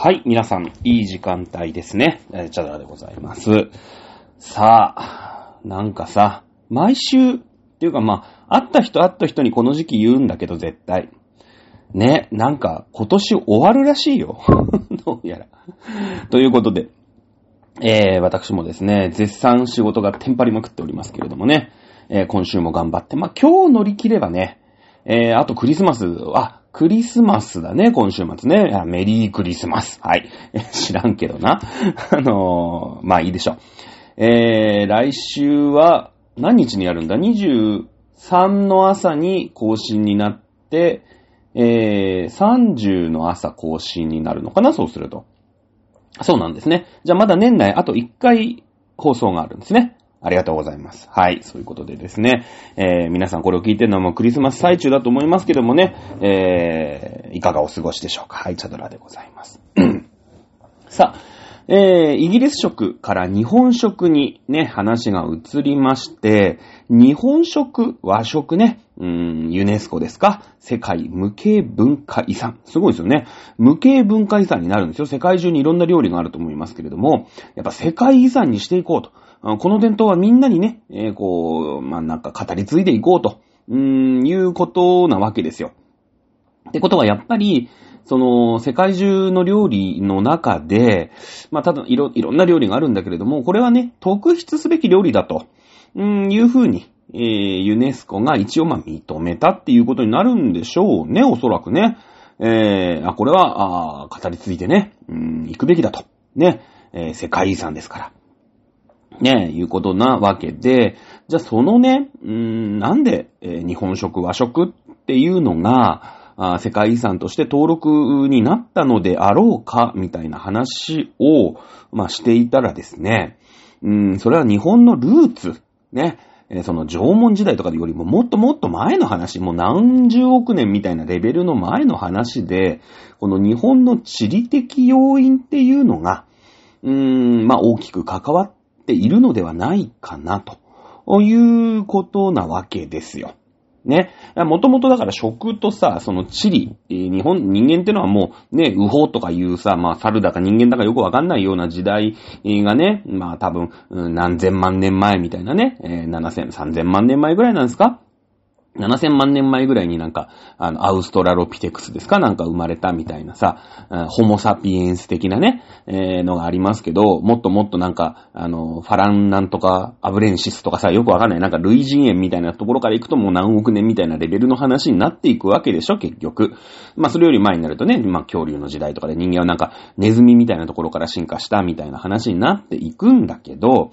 はい、皆さん、いい時間帯ですね。えーチャドラでございます。さあ、なんかさ、毎週、っていうかまあ、会った人会った人にこの時期言うんだけど絶対。ね、なんか今年終わるらしいよ。どうやら。ということで、えー、私もですね、絶賛仕事がテンパりまくっておりますけれどもね、えー今週も頑張って、まあ、今日乗り切ればね、えー、あとクリスマス、あ、クリスマスだね、今週末ね。メリークリスマス。はい。知らんけどな。あのーまあいいでしょう。えー、来週は、何日にやるんだ ?23 の朝に更新になって、えー、30の朝更新になるのかな？そうすると。そうなんですね。じゃあまだ年内あと1回放送があるんですね。ありがとうございます。はい。そういうことでですね。えー、皆さんこれを聞いてるのはもうクリスマス最中だと思いますけどもね。えー、いかがお過ごしでしょうか。はい。チャドラでございます。さあ、えー、イギリス食から日本食にね、話が移りまして、日本食、和食ね、うーん、ユネスコですか？世界無形文化遺産。すごいですよね。無形文化遺産になるんですよ。世界中にいろんな料理があると思いますけれども、やっぱ世界遺産にしていこうと。この伝統はみんなにね、えーこう、まあ、なんか語り継いでいこうと、うーん、いうことなわけですよ。ってことはやっぱり、その、世界中の料理の中で、まあ、ただ、いろ、いろんな料理があるんだけれども、これはね、特筆すべき料理だと、うん、いうふうに、えー、ユネスコが一応ま認めたっていうことになるんでしょうね、おそらくね。えー、あ、これは、あ語り継いでね、うん、行くべきだと。ね、えー世界遺産ですから。ね、いうことなわけで、じゃあそのね、うん、なんで、えー日本食、和食っていうのが、あ世界遺産として登録になったのであろうか、みたいな話を、まあ、していたらですね、うん、それは日本のルーツ、ね、えーその縄文時代とかよりももっともっと前の話、もう何十億年みたいなレベルの前の話で、この日本の地理的要因っていうのが、うーん、まあ大きく関わっているのではないかな、ということなわけですよ。ね。もともとだから食とさ、その地理、日本、人間ってのはもうね、右方とかいうさ、まあ猿だか人間だかよくわかんないような時代がね、まあ多分、何千万年前みたいなね、7000、3000万年前ぐらいなんですか7000万年前ぐらいになんか、あの、アウストラロピテクスですか？なんか生まれたみたいなさ、ホモサピエンス的なね、えーのがありますけど、もっともっとなんか、あの、ファランなんとか、アブレンシスとかさ、よくわかんない、なんか類人猿みたいなところから行くともう何億年みたいなレベルの話になっていくわけでしょ、結局。まあ、それより前になるとね、まあ、恐竜の時代とかで人間はなんか、ネズミみたいなところから進化したみたいな話になっていくんだけど、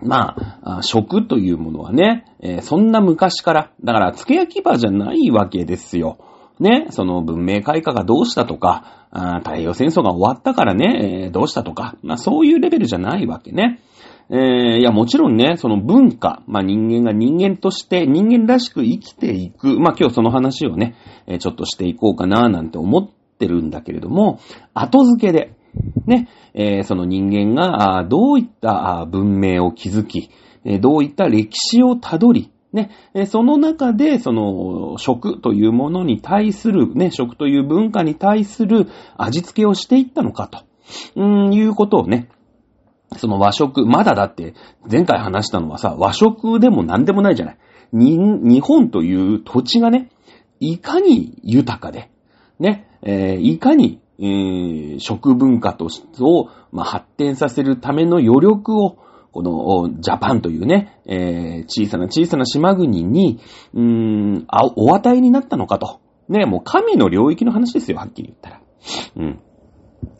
まあ、食というものはね、えーそんな昔から、だから、付け焼き場じゃないわけですよ。ね、その文明開化がどうしたとか、太平洋戦争が終わったからね、えーどうしたとか、まあそういうレベルじゃないわけね。えーいや、もちろんね、その文化、まあ人間が人間として人間らしく生きていく、まあ今日その話をね、えーちょっとしていこうかななんて思ってるんだけれども、後付けで、ね、えーその人間がどういった文明を築き、どういった歴史をたどり、ね、その中で、その、食というものに対する、ね、食という文化に対する味付けをしていったのかと、うん、いうことをね、その和食、まだだって、前回話したのはさ、和食でも何でもないじゃない。日本という土地がね、いかに豊かで、ね、えーいかに、えー食文化としてを、まあ、発展させるための余力を、この、ジャパンというね、えー小さな小さな島国に、うーん、お与えになったのかと。ね、もう神の領域の話ですよ、はっきり言ったら。うん。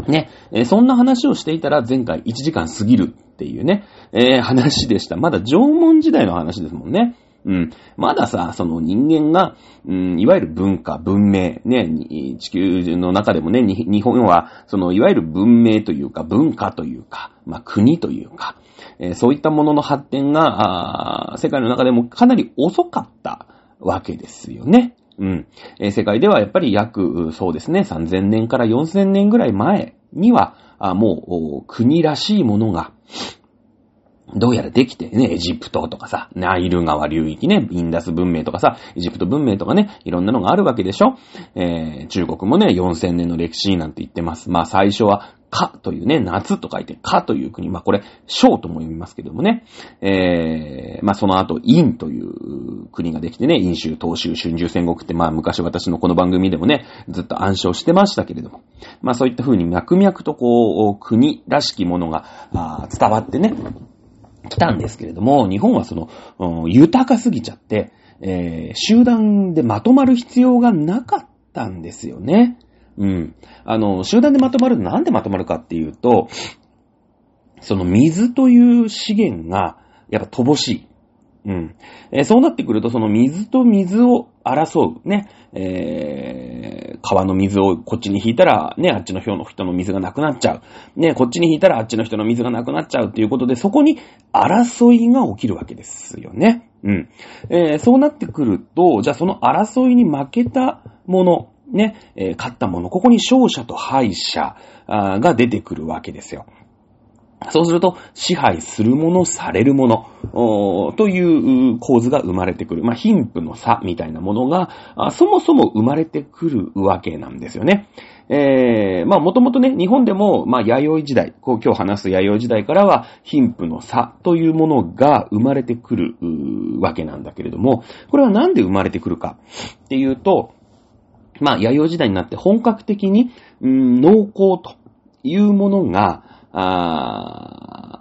ね、えーそんな話をしていたら前回1時間過ぎるっていうね、えー話でした。まだ縄文時代の話ですもんね。うん。まださ、その人間が、うん、いわゆる文化、文明、ね、地球の中でもね、日本は、その、いわゆる文明というか、文化というか、まあ、国というか、えーそういったものの発展が、世界の中でもかなり遅かったわけですよね。うん。えー世界ではやっぱり約、そうですね、3000年から4000年ぐらい前には、あもう、国らしいものが、どうやらできてね、エジプトとかさ、ナイル川流域ね、インダス文明とかさ、エジプト文明とかね、いろんなのがあるわけでしょ？えー、中国もね、4000年の歴史なんて言ってます。まあ最初はかというね、夏と書いてかという国。まあこれ、小とも読みますけどもね。えー、まあその後、陰という国ができてね、陰州、東州、春秋戦国ってまあ昔私のこの番組でもね、ずっと暗唱してましたけれども。まあそういった風に脈々とこう、国らしきものが伝わってね、来たんですけれども、日本はその、うん、豊かすぎちゃって、えー、集団でまとまる必要がなかったんですよね。うん。あの、集団でまとまるなんでまとまるかっていうと、その水という資源が、やっぱ乏しい。うん。えー、そうなってくると、その水と水を争う。ね。えー、川の水をこっちに引いたら、ね、あっちの表の人の水がなくなっちゃう。ね、こっちに引いたらあっちの人の水がなくなっちゃうっていうことで、そこに争いが起きるわけですよね。うん。えー、そうなってくると、じゃあその争いに負けたもの、ね、えー、勝ったもの、ここに勝者と敗者が出てくるわけですよ。そうすると、支配するもの、されるもの、という構図が生まれてくる。まあ、貧富の差みたいなものが、そもそも生まれてくるわけなんですよね。えー、まあ、もともとね、日本でも、まあ、弥生時代、こう今日話す弥生時代からは、貧富の差というものが生まれてくるわけなんだけれども、これはなんで生まれてくるかっていうと、まあ、弥生時代になって本格的に、うん、農耕というものが、あ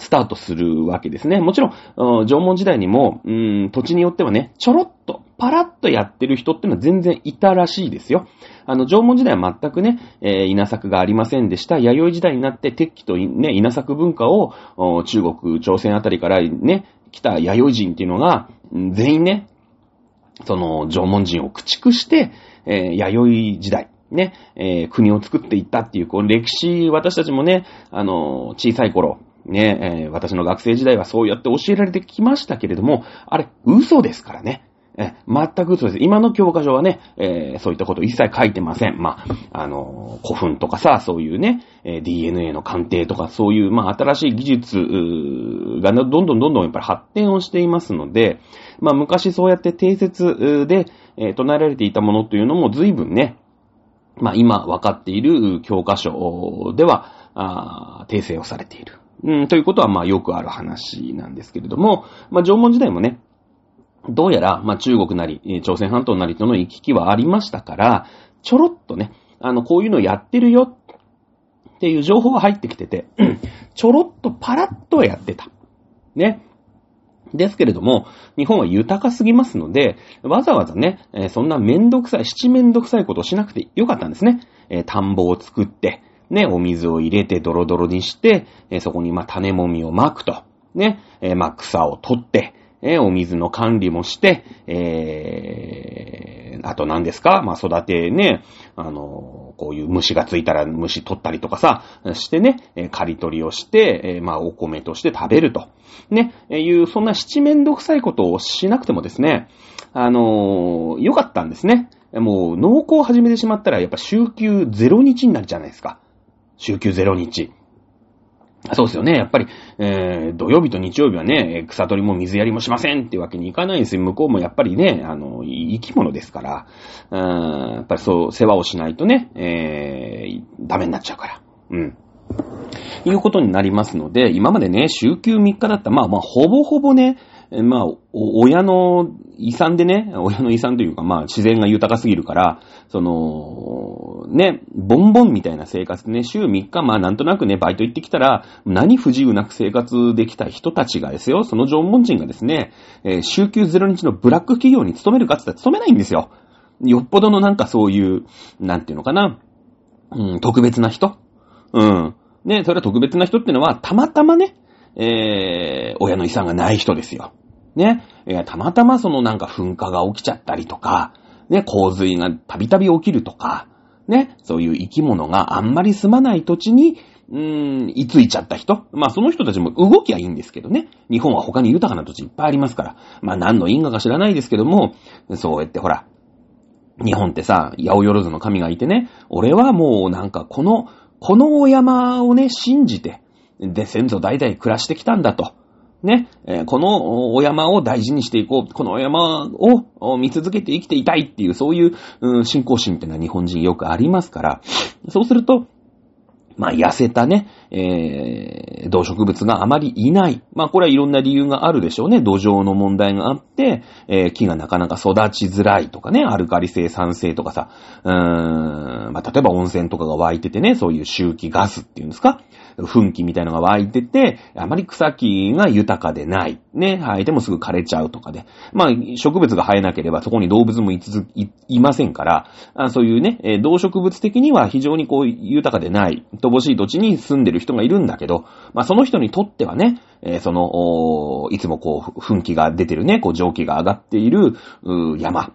スタートするわけですね。もちろん、縄文時代にも、うん、土地によってはね、ちょろっと、パラッとやってる人ってのは全然いたらしいですよ。あの、縄文時代は全くね、えー、稲作がありませんでした。弥生時代になって鉄器とね、稲作文化を、中国、朝鮮あたりからね、来た弥生人っていうのが、全員ね、その、縄文人を駆逐して、えー、弥生時代、ね、えー、国を作っていったっていう、この歴史、私たちもね、あの、小さい頃、ね、えー、私の学生時代はそうやって教えられてきましたけれども、あれ、嘘ですからね。え、全く嘘です。今の教科書はね、えー、そういったこと一切書いてません。まあ、あの古墳とかさ、そういうね、え DNA の鑑定とか、そういう、まあ、新しい技術がどんどんどんどんやっぱり発展をしていますので、まあ、昔そうやって定説で、え、唱えられていたものというのも随分ね、まあ、今分かっている教科書では、あ訂正をされている。うん、ということは、まあ、よくある話なんですけれども、まあ、縄文時代もね、どうやら、まあ、中国なり、朝鮮半島なりとの行き来はありましたから、ちょろっとね、あの、こういうのやってるよっていう情報が入ってきてて、ちょろっとパラッとやってた。ね。ですけれども、日本は豊かすぎますので、わざわざね、えー、そんなめんどくさい、七めんどくさいことをしなくてよかったんですね。えー、田んぼを作って、ね、お水を入れてドロドロにして、えー、そこにま種もみをまくと。ね、えま草を取って、えお水の管理もして、えあと何ですか？ま、育てね、あのこういう虫がついたら虫取ったりとかさ、してね、え刈り取りをして、えまあ、お米として食べると。ね、えいう、そんな七面倒くさいことをしなくてもですね、あのー、よかったんですね。もう、農耕を始めてしまったら、やっぱ週休0日になるじゃないですか。週休0日。そうですよね。やっぱり、えー、土曜日と日曜日はね、草取りも水やりもしませんってわけにいかないんですよ。向こうもやっぱりね、あの、生き物ですから、うーん、やっぱりそう、世話をしないとね、えー、ダメになっちゃうから。うん。いうことになりますので、今までね、週休3日だった、まあまあ、ほぼほぼね、まあ、親の遺産でね、親の遺産というか、まあ、自然が豊かすぎるから、その、ね、ボンボンみたいな生活でね、週3日、まあ、なんとなくね、バイト行ってきたら、何不自由なく生活できた人たちがですよ、その縄文人がですね、えー、週休0日のブラック企業に勤めるかって言ったら勤めないんですよ。よっぽどのなんかそういう、なんていうのかな、うん、特別な人うん。ね、それは特別な人ってのは、たまたまね、えー、親の遺産がない人ですよ。ね、えー、たまたまそのなんか噴火が起きちゃったりとか、ね、洪水がたびたび起きるとか、ね、そういう生き物があんまり住まない土地に、うーん、居ついちゃった人。まあその人たちも動きはいいんですけどね。日本は他に豊かな土地いっぱいありますから。まあ何の因果か知らないですけども、そうやってほら、日本ってさ、八百万の神がいてね、俺はもうなんかこのこのお山をね、信じて、で、先祖代々暮らしてきたんだと。ね、え、このお山を大事にしていこう、このお山を見続けて生きていたいっていう、そういう、うん、信仰心っていうのは日本人よくありますから、そうすると、まあ、痩せたね、えー、動植物があまりいない。まあ、これはいろんな理由があるでしょうね。土壌の問題があって、えー、木がなかなか育ちづらいとかね、アルカリ性、酸性とかさ、うーん、まあ、例えば温泉とかが湧いててね、そういう周期ガスっていうんですか噴気みたいのが湧いてて、あまり草木が豊かでない。ね、生えてもすぐ枯れちゃうとかで。まあ、植物が生えなければそこに動物もいつい、いませんから、あそういうね、え動植物的には非常にこう豊かでない、乏しい土地に住んでる人がいるんだけど、まあその人にとってはね、えー、その、いつもこう、噴気が出てるね、こう蒸気が上がっている、う山、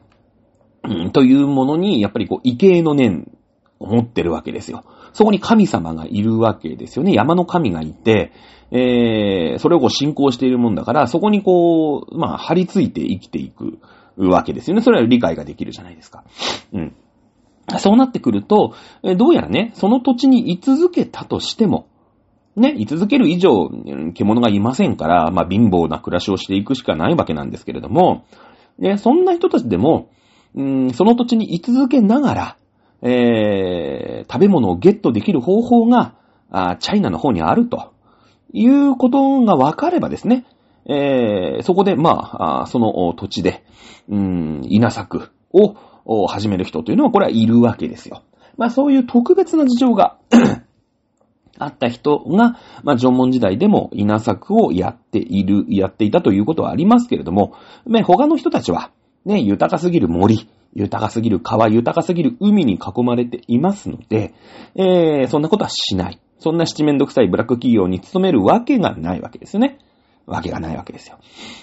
うん、というものに、やっぱりこう、異形の念を持ってるわけですよ。そこに神様がいるわけですよね。山の神がいて、えー、それをこう信仰しているもんだから、そこにこう、まあ、張り付いて生きていくわけですよね。それは理解ができるじゃないですか。うん。そうなってくると、どうやらね、その土地に居続けたとしても、ね、居続ける以上、獣がいませんから、まあ、貧乏な暮らしをしていくしかないわけなんですけれども、ね、そんな人たちでも、うん、その土地に居続けながら、えー、食べ物をゲットできる方法が、あチャイナの方にあるということが分かればですね、えー、そこで、まあ、その土地で、うん、稲作を始める人というのは、これはいるわけですよ。まあ、そういう特別な事情があった人が、まあ、縄文時代でも稲作をやっている、やっていたということはありますけれども、ね、他の人たちは、ね、豊かすぎる森、豊かすぎる川、豊かすぎる海に囲まれていますので、えー、そんなことはしない。そんな七面倒くさいブラック企業に勤めるわけがないわけですよね。わけがないわけですよ。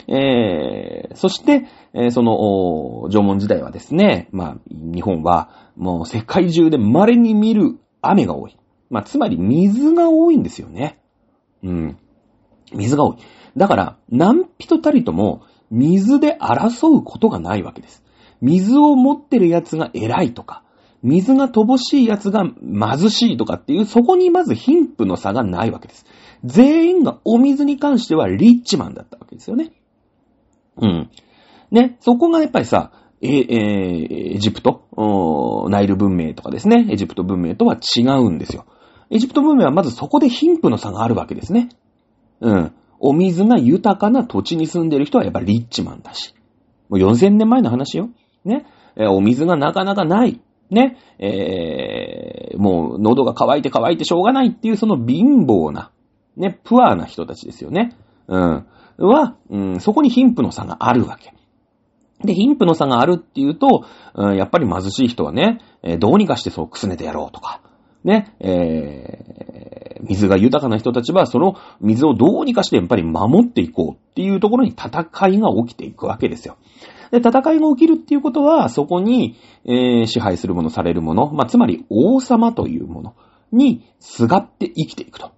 えー、そして、えー、その、縄文時代はですね、まあ、日本はもう世界中で稀に見る雨が多い。まあ、つまり水が多いんですよね。うん。水が多い。だから、何人たりとも水で争うことがないわけです。水を持ってる奴が偉いとか、水が乏しい奴が貧しいとかっていう、そこにまず貧富の差がないわけです。全員がお水に関してはリッチマンだったわけですよね。うん。ね、そこがやっぱりさ、ええエジプト、ナイル文明とかですね、エジプト文明とは違うんですよ。エジプト文明はまずそこで貧富の差があるわけですね。うん。お水が豊かな土地に住んでる人はやっぱりリッチマンだし。もう4000年前の話よ。ね。えお水がなかなかない。ね。えー、もう喉が渇いて渇いてしょうがないっていうその貧乏な、ね、プアな人たちですよね。うん。は、うん、そこに貧富の差があるわけ。で、貧富の差があるっていうと、うん、やっぱり貧しい人はね、えー、どうにかしてそうくすねてやろうとか、ね、えー、水が豊かな人たちはその水をどうにかしてやっぱり守っていこうっていうところに戦いが起きていくわけですよ。で、戦いが起きるっていうことは、そこに、えー、支配するもの、されるもの、まあ、つまり王様というものにすがって生きていくと。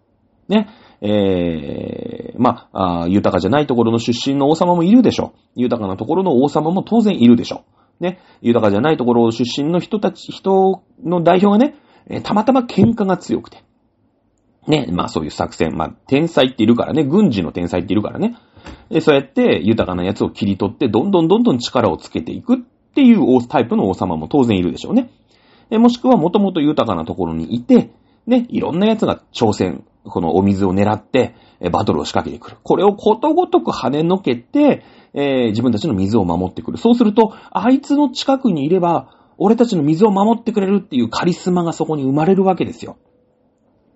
ね。えー、まあ、豊かじゃないところの出身の王様もいるでしょう。豊かなところの王様も当然いるでしょう。ね。豊かじゃないところ出身の人たち、人の代表がね、えー、たまたま喧嘩が強くて。ね。まあそういう作戦。まあ、天才っているからね。軍事の天才っているからね。で、そうやって豊かなやつを切り取って、どんどんどんどん力をつけていくっていうタイプの王様も当然いるでしょうね。もしくはもともと豊かなところにいて、ね、いろんな奴が挑戦、このお水を狙って、バトルを仕掛けてくる。これをことごとく跳ねのけて、えー、自分たちの水を守ってくる。そうすると、あいつの近くにいれば、俺たちの水を守ってくれるっていうカリスマがそこに生まれるわけですよ。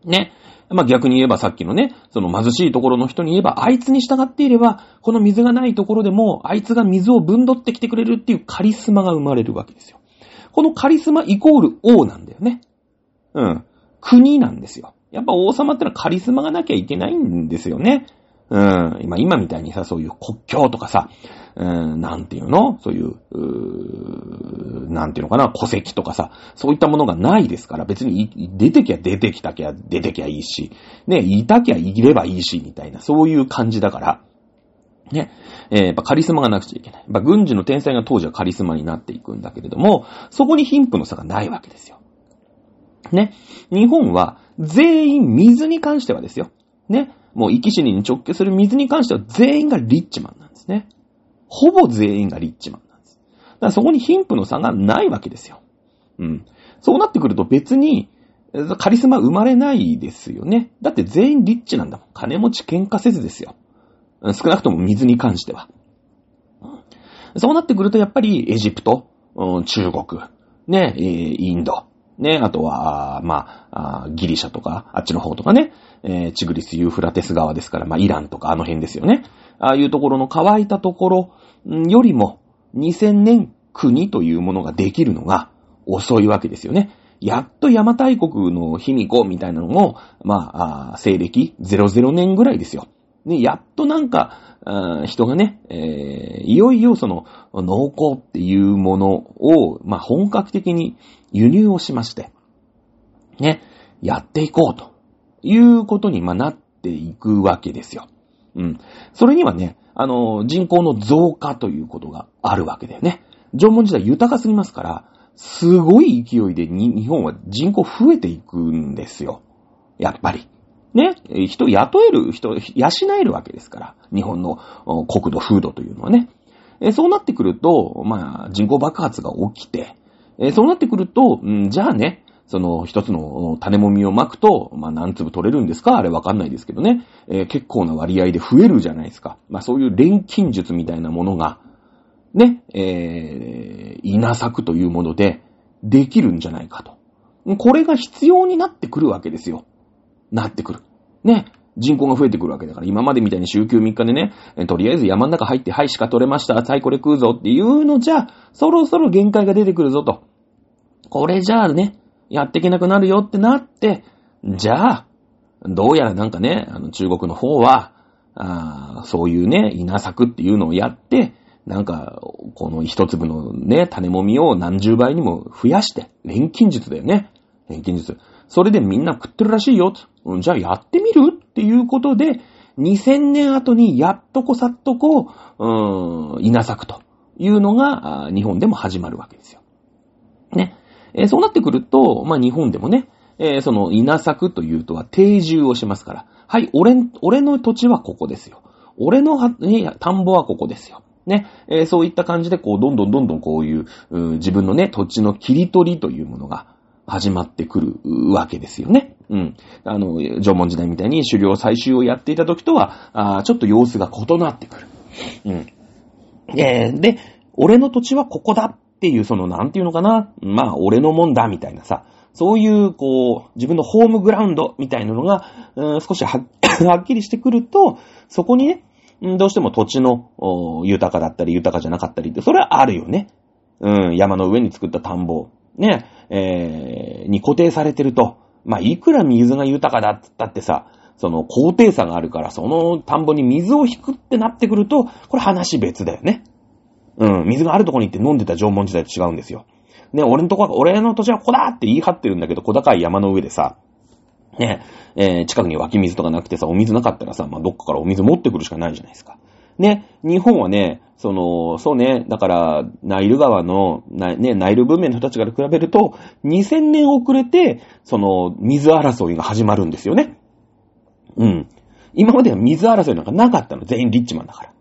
ね。まあ、逆に言えばさっきのね、その貧しいところの人に言えば、あいつに従っていれば、この水がないところでも、あいつが水を分取ってきてくれるっていうカリスマが生まれるわけですよ。このカリスマイコール王なんだよね。うん。国なんですよ。やっぱ王様ってのはカリスマがなきゃいけないんですよね。うん。今、今みたいにさ、そういう国境とかさ、うん、なんていうの？そういう、うなんていうのかな？戸籍とかさ、そういったものがないですから、別に出てきゃ出てきたきゃ出てきゃいいし、ね、いたきゃいればいいし、みたいな、そういう感じだから、ね、えー、やっぱカリスマがなくちゃいけない。やっぱ軍事の天才が当時はカリスマになっていくんだけれども、そこに貧富の差がないわけですよ。ね。日本は全員水に関してはですよ。ね。もう生き死にに直結する水に関しては全員がリッチマンなんですね。ほぼ全員がリッチマンなんです。だからそこに貧富の差がないわけですよ。うん。そうなってくると別に、カリスマ生まれないですよね。だって全員リッチなんだもん。金持ち喧嘩せずですよ。少なくとも水に関しては。そうなってくるとやっぱりエジプト、中国、ね、インド、ね、あとは、まあ、ギリシャとか、あっちの方とかね、えー、チグリス・ユーフラテス川ですから、まあ、イランとかあの辺ですよね。ああいうところの乾いたところよりも、2000年国というものができるのが遅いわけですよね。やっと邪馬台国の卑弥呼みたいなのも、まあ、あ西暦00年ぐらいですよ。ね、やっとなんか、人がね、えー、いよいよその、農耕っていうものを、まあ、本格的に輸入をしまして、ね、やっていこうということに、まなっていくわけですよ。うん。それにはね、あの、人口の増加ということがあるわけだよね。縄文時代豊かすぎますから、すごい勢いで日本は人口増えていくんですよ。やっぱり。ね、人雇える、人、養えるわけですから。日本の国土、風土というのはね。そうなってくると、まあ、人口爆発が起きて、そうなってくると、んじゃあね、その一つの種もみを巻くと、まあ何粒取れるんですか？あれわかんないですけどね、えー、結構な割合で増えるじゃないですか。まあそういう錬金術みたいなものが、ね、えー、稲作というものでできるんじゃないかと。これが必要になってくるわけですよ。なってくる。ね。人口が増えてくるわけだから、今までみたいに週休3日でね、とりあえず山の中入って、はい、鹿取れました、はい、これ食うぞっていうのじゃ、そろそろ限界が出てくるぞと。これじゃあね、やっていけなくなるよってなって、じゃあ、どうやらなんかね、あの中国の方は、あそういうね、稲作っていうのをやって、なんか、この一粒のね、種もみを何十倍にも増やして、錬金術だよね。錬金術。それでみんな食ってるらしいよ。じゃあやってみるっていうことで、2000年後にやっとこさっとこう、ーん、稲作というのが、日本でも始まるわけですよ。ね。えー、そうなってくると、まあ、日本でもね、えー、その稲作というとは定住をしますから、はい、俺、俺の土地はここですよ。俺のは、ね、田んぼはここですよ。ね、えー、そういった感じで、こう、どんどんどんどんこういう、う自分のね、土地の切り取りというものが始まってくるわけですよね。うん。あの、縄文時代みたいに狩猟採集をやっていた時とは、あちょっと様子が異なってくる。うん。えー、で、俺の土地はここだっていう、その、なんていうのかな。まあ、俺のもんだ、みたいなさ。そういう、こう、自分のホームグラウンドみたいなのが、うん、少しはっ きりしてくると、そこにね、どうしても土地の豊かだったり豊かじゃなかったりって、それはあるよね。うん、山の上に作った田んぼ、ね、えー、に固定されてると、まあ、いくら水が豊かだって言ったってさ、その高低差があるから、その田んぼに水を引くってなってくると、これ話別だよね。うん、水があるとこに行って飲んでた縄文時代と違うんですよ。ね、俺のとこ、俺の土地はここだって言い張ってるんだけど、小高い山の上でさ、ね、えー、近くに湧き水とかなくてさ、お水なかったらさ、まあ、どっかからお水持ってくるしかないじゃないですか。ね、日本はね、その、そうね、だから、ナイル川の、ね、ナイル文明の人たちから比べると、2000年遅れて、その、水争いが始まるんですよね。うん。今までは水争いなんかなかったの。全員リッチマンだから。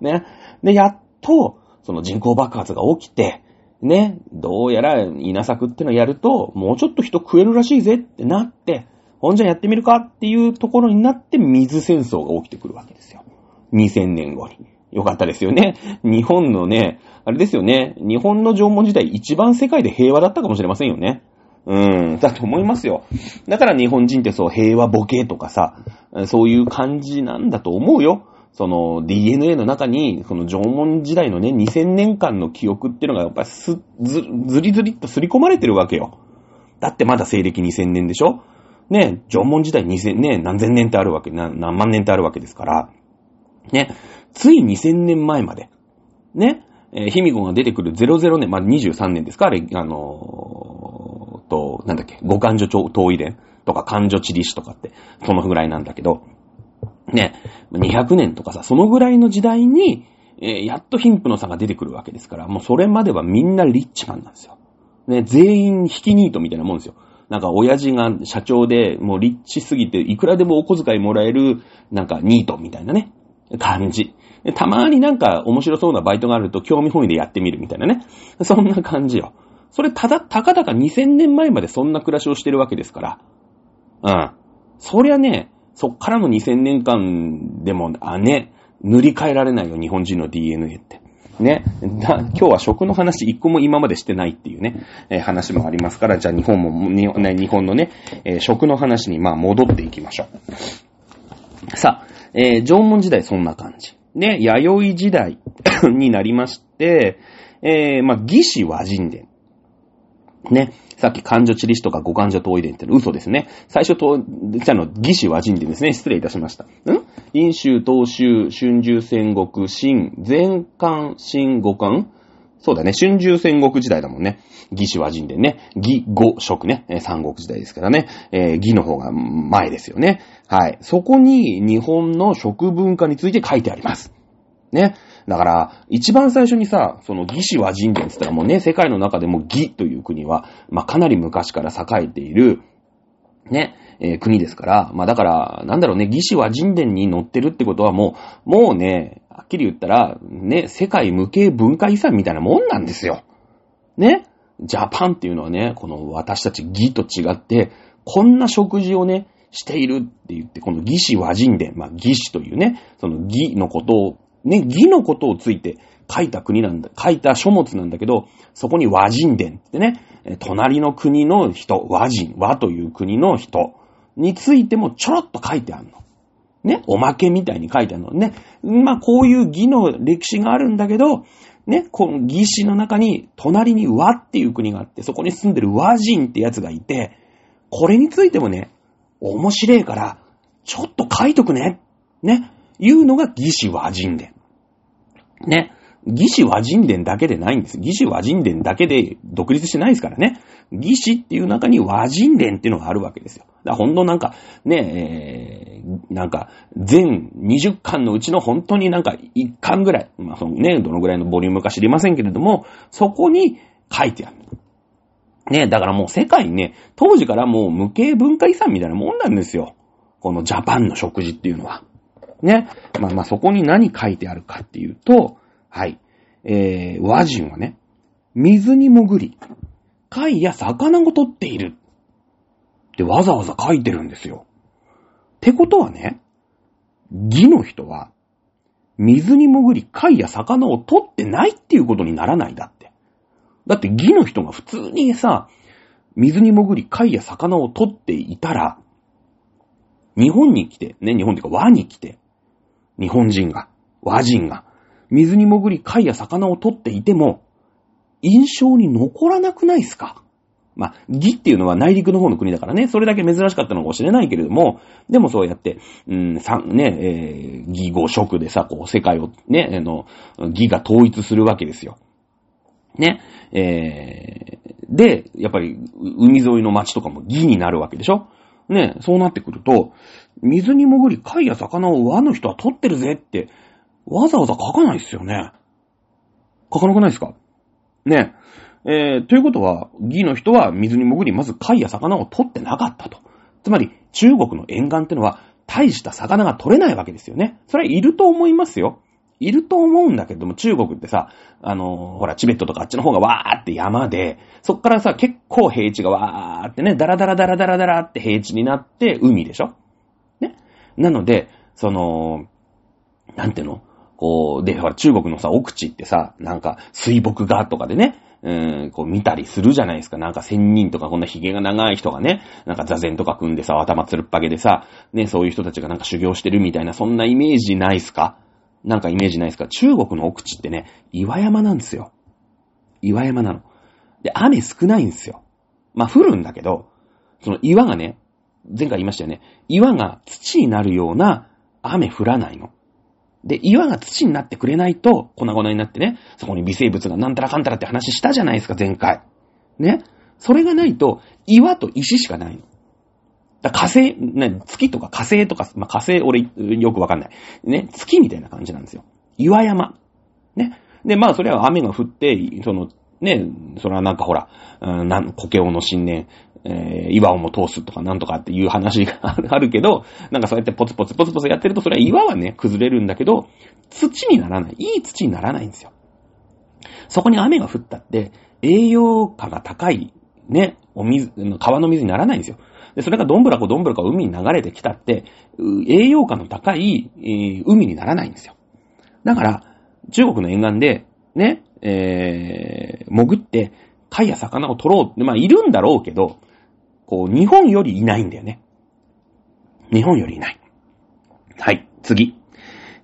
ね。で、やっと、その人口爆発が起きて、ね、どうやら稲作ってのをやると、もうちょっと人食えるらしいぜってなって、ほんじゃやってみるかっていうところになって水戦争が起きてくるわけですよ。2000年後に。よかったですよね。日本のね、あれですよね。日本の縄文時代一番世界で平和だったかもしれませんよね。うん、だと思いますよ。だから日本人ってそう平和ボケとかさ、そういう感じなんだと思うよ。その DNA の中に、その縄文時代のね、2000年間の記憶っていうのがやっぱりす、ず、ずりずりっと刷り込まれてるわけよ。だってまだ西暦2000年でしょ？ね、縄文時代2000年、何千年ってあるわけ、何万年ってあるわけですから。ね、つい2000年前まで。ね、えー、卑弥呼が出てくる00年、まあ、23年ですか？あれ、あのー、と、なんだっけ、五感所遠い伝とか感所地理史とかって、そのぐらいなんだけど、ね、200年とかさ、そのぐらいの時代に、えー、やっと貧富の差が出てくるわけですから、もうそれまではみんなリッチマンなんですよ。ね、全員引きニートみたいなもんですよ。なんか親父が社長で、もう立地すぎて、いくらでもお小遣いもらえる、なんかニートみたいなね、感じ。たまになんか面白そうなバイトがあると興味本位でやってみるみたいなね。そんな感じよ。それただ、たかだか2000年前までそんな暮らしをしてるわけですから。うん。そりゃね、そっからの2000年間でも、あ、ね、塗り替えられないよ、日本人の DNA って。ね。今日は食の話一個も今までしてないっていうね、えー、話もありますから、じゃあ日本も、日本のね、えー、食の話にまあ戻っていきましょう。さあ、えー、縄文時代そんな感じ。ね、弥生時代 になりまして、えー、まあ、義士和人伝。ね。さっき漢女地理史とか五漢女遠い伝って嘘ですね。最初と、じゃの、義士和人伝ですね。失礼いたしました。ん？陰州、東州、春秋戦国、新、前漢、新五漢そうだね。春秋戦国時代だもんね。義士和人伝ね。義、五、食ね。三国時代ですからね。えー、義の方が前ですよね。はい。そこに日本の食文化について書いてあります。ね。だから、一番最初にさ、その義士和人伝って言ったらもうね、世界の中でも義という国は、まあ、かなり昔から栄えている、ね、えー、国ですから、まあ、だから、なんだろうね、義士和人伝に載ってるってことはもう、もうね、はっきり言ったら、ね、世界無形文化遺産みたいなもんなんですよ。ね。ジャパンっていうのはね、この私たち義と違って、こんな食事をね、しているって言って、この義士和人伝、まあ義士というね、その義のことをね、義のことをついて書いた国なんだ、書いた書物なんだけど、そこに和人伝ってね、隣の国の人、和人、和という国の人についてもちょろっと書いてあるの。ね、おまけみたいに書いてあるのね。まあ、こういう義の歴史があるんだけど、ね、この義史の中に、隣に和っていう国があって、そこに住んでる和人ってやつがいて、これについてもね、面白いから、ちょっと書いとくね。ね。いうのが義士和人伝。ね。義士和人伝だけでないんです。義士和人伝だけで独立してないですからね。義士っていう中に和人伝っていうのがあるわけですよ。だから本当なんか、ね、えー、なんか、全20巻のうちの本当になんか1巻ぐらい、まあそのね、どのぐらいのボリュームか知りませんけれども、そこに書いてある。ね、だからもう世界ね、当時からもう無形文化遺産みたいなもんなんですよ。このジャパンの食事っていうのは。ね。まあまあそこに何書いてあるかっていうと、はい。えー、和人はね、水に潜り、貝や魚を取っている。ってわざわざ書いてるんですよ。ってことはね、義の人は、水に潜り貝や魚を取ってないっていうことにならないだって。だって義の人が普通にさ、水に潜り貝や魚を取っていたら、日本に来て、ね、日本っていうか和に来て、日本人が、和人が、水に潜り貝や魚を取っていても、印象に残らなくないですか？まあ、義っていうのは内陸の方の国だからね、それだけ珍しかったのかもしれないけれども、でもそうやって、うん、さ、ね、えー、義語食でさ、こう、世界をね、あの、義が統一するわけですよ。ね、えー、で、やっぱり、海沿いの町とかも義になるわけでしょ？ね、そうなってくると、水に潜り貝や魚を和の人は取ってるぜって、わざわざ書かないっすよね。書かなくないですか？ね。えー、ということは、義の人は水に潜り、まず貝や魚を取ってなかったと。つまり、中国の沿岸ってのは、大した魚が取れないわけですよね。それはいると思いますよ。いると思うんだけども、中国ってさ、あの、ほら、チベットとかあっちの方がわーって山で、そっからさ、結構平地がわーってね、ダラダラダラダラダラって平地になって海でしょ？ね？なので、その、なんていうの？こう、で、ほら、中国のさ、奥地ってさ、なんか、水墨画とかでね、うん、こう見たりするじゃないですか。なんか仙人とかこんな髭が長い人がね、なんか座禅とか組んでさ、頭つるっぱげでさ、ね、そういう人たちがなんか修行してるみたいな、そんなイメージないっすか？なんかイメージないですか？中国の奥地ってね、岩山なんですよ。岩山なの。で、雨少ないんですよ。まあ、降るんだけど、その岩がね、前回言いましたよね。岩が土になるような雨降らないの。で、岩が土になってくれないと、粉々になってね、そこに微生物がなんたらかんたらって話したじゃないですか、前回。ね。それがないと、岩と石しかないの。火星、ね、月とか火星とか、まあ、火星俺よくわかんない。ね、月みたいな感じなんですよ。岩山。ね。で、まあそれは雨が降って、その、ね、それはなんかほら、うん、苔をの新年、えー、岩をも通すとかなんとかっていう話が あるけど、なんかそうやってポツポツポツポツやってると、それは岩はね、崩れるんだけど、土にならない。いい土にならないんですよ。そこに雨が降ったって、栄養価が高い、ね、お水、川の水にならないんですよ。で、それがどんぶらこどんぶらこ海に流れてきたって、栄養価の高い、えー、海にならないんですよ。だから、中国の沿岸で、ね、えー、潜って、貝や魚を取ろうって。まあ、いるんだろうけど、こう、日本よりいないんだよね。日本よりいない。はい、次。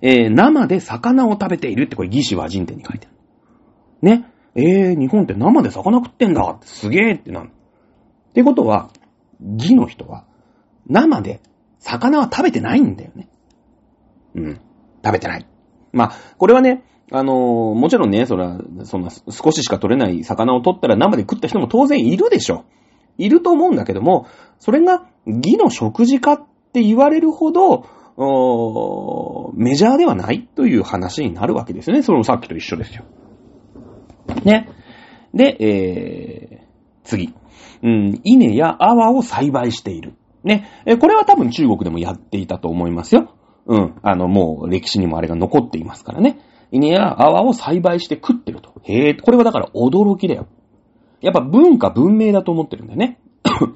えー、生で魚を食べているってこれ、義士和人典に書いてある。ね。えー、日本って生で魚食ってんだすげーってなる。ってことは、義の人は、生で魚は食べてないんだよね。うん。食べてない。まあ、これはね、あのー、もちろんね、そら、そんな少ししか取れない魚を取ったら生で食った人も当然いるでしょ。いると思うんだけども、それが義の食事かって言われるほど、メジャーではないという話になるわけですね。それもさっきと一緒ですよ。ね。で、えー、次。うん、稲や泡を栽培している。ね。え、これは多分中国でもやっていたと思いますよ。うん。あの、もう歴史にもあれが残っていますからね。稲や泡を栽培して食ってると。へえ、これはだから驚きだよ。やっぱ文化文明だと思ってるんだよね。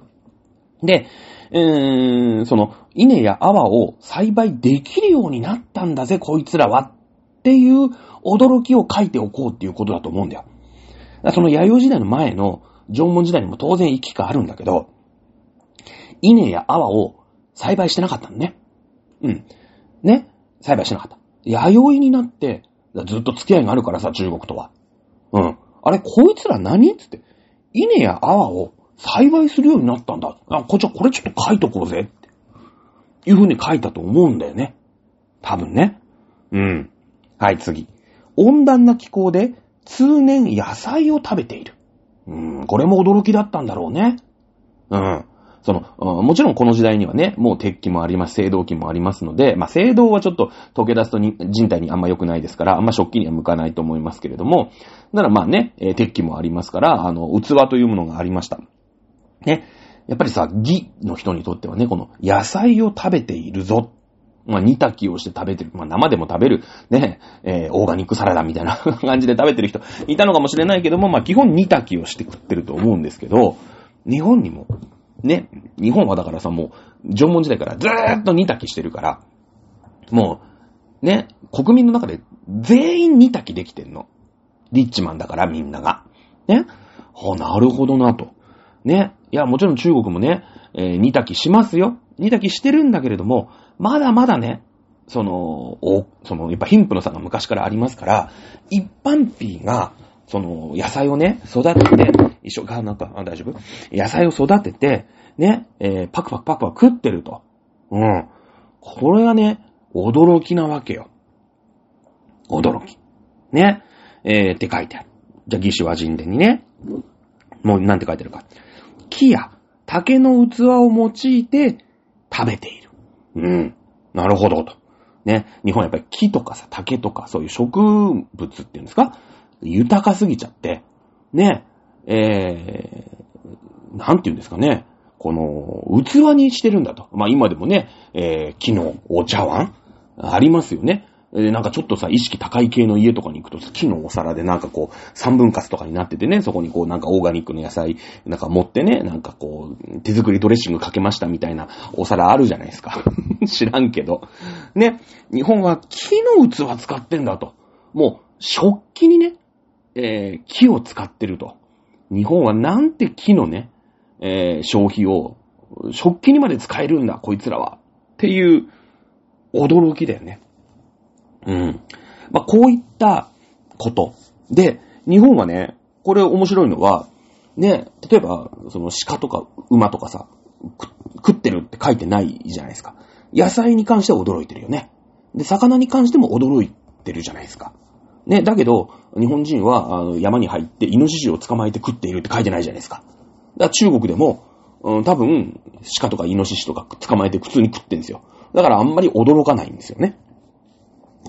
で、うーん、その、稲や泡を栽培できるようになったんだぜ、こいつらは。っていう驚きを書いておこうっていうことだと思うんだよ。その弥生時代の前の縄文時代にも当然行きがあるんだけど、稲や泡を栽培してなかったのね。うん。ね栽培してなかった。弥生になって、ずっと付き合いがあるからさ、中国とは。うん。あれ、こいつら何つって。稲や泡を栽培するようになったんだ。あ、こっちはこれちょっと書いとこうぜ。って。いう風に書いたと思うんだよね。多分ね。うん。はい、次。温暖な気候で通年野菜を食べている。うん、これも驚きだったんだろうね。うん。その、もちろんこの時代にはね、もう鉄器もあります、青銅器もありますので、まあ、青銅はちょっと溶け出すと人体にあんま良くないですから、あんま食器には向かないと思いますけれども、ならまあね、えー、鉄器もありますから、あの、器というものがありました。ね。やっぱりさ、義の人にとってはね、この野菜を食べているぞ。まあ、煮炊きをして食べてる。まあ、生でも食べる、ね、えー、オーガニックサラダみたいな 感じで食べてる人いたのかもしれないけども、まあ、基本煮炊きをして食ってると思うんですけど、日本にも、ね、日本はだからさ、もう、縄文時代からずーっと煮炊きしてるから、もう、ね、国民の中で全員煮炊きできてんの。リッチマンだからみんなが。ね。あ、なるほどなと。ね。いや、もちろん中国もね、えー、煮炊きしますよ。煮炊きしてるんだけれども、まだまだね、その、お、その、やっぱ貧富の差が昔からありますから、一般ピーが、その、野菜をね、育てて、一緒か、なんか、あ、大丈夫？野菜を育てて、ね、えー、パクパクパクパク食ってると。うん。これがね、驚きなわけよ。驚き。ね。えー、って書いてある。じゃあ、義手は人伝にね、もう、なんて書いてるか。木や竹の器を用いて食べている。うん。なるほど、と。ね。日本はやっぱり木とかさ、竹とか、そういう植物っていうんですか？豊かすぎちゃって、ね。えー、なんて言うんですかね。この、器にしてるんだと。まあ今でもね、えー、木のお茶碗ありますよね。で、なんかちょっとさ、意識高い系の家とかに行くと、木のお皿でなんかこう、三分割とかになっててね、そこにこう、なんかオーガニックの野菜、なんか持ってね、なんかこう、手作りドレッシングかけましたみたいなお皿あるじゃないですか。知らんけど。ね、日本は木の器使ってんだと。もう、食器にね、えー、木を使ってると。日本はなんて木のね、えー、消費を、食器にまで使えるんだ、こいつらは。っていう、驚きだよね。うん。まあ、こういったこと。で、日本はね、これ面白いのは、ね、例えば、その鹿とか馬とかさ、食ってるって書いてないじゃないですか。野菜に関しては驚いてるよね。で、魚に関しても驚いてるじゃないですか。ね、だけど、日本人はあの山に入ってイノシシを捕まえて食っているって書いてないじゃないですか。だから中国でも、うん、多分、鹿とかイノシシとか捕まえて普通に食ってるんですよ。だからあんまり驚かないんですよね。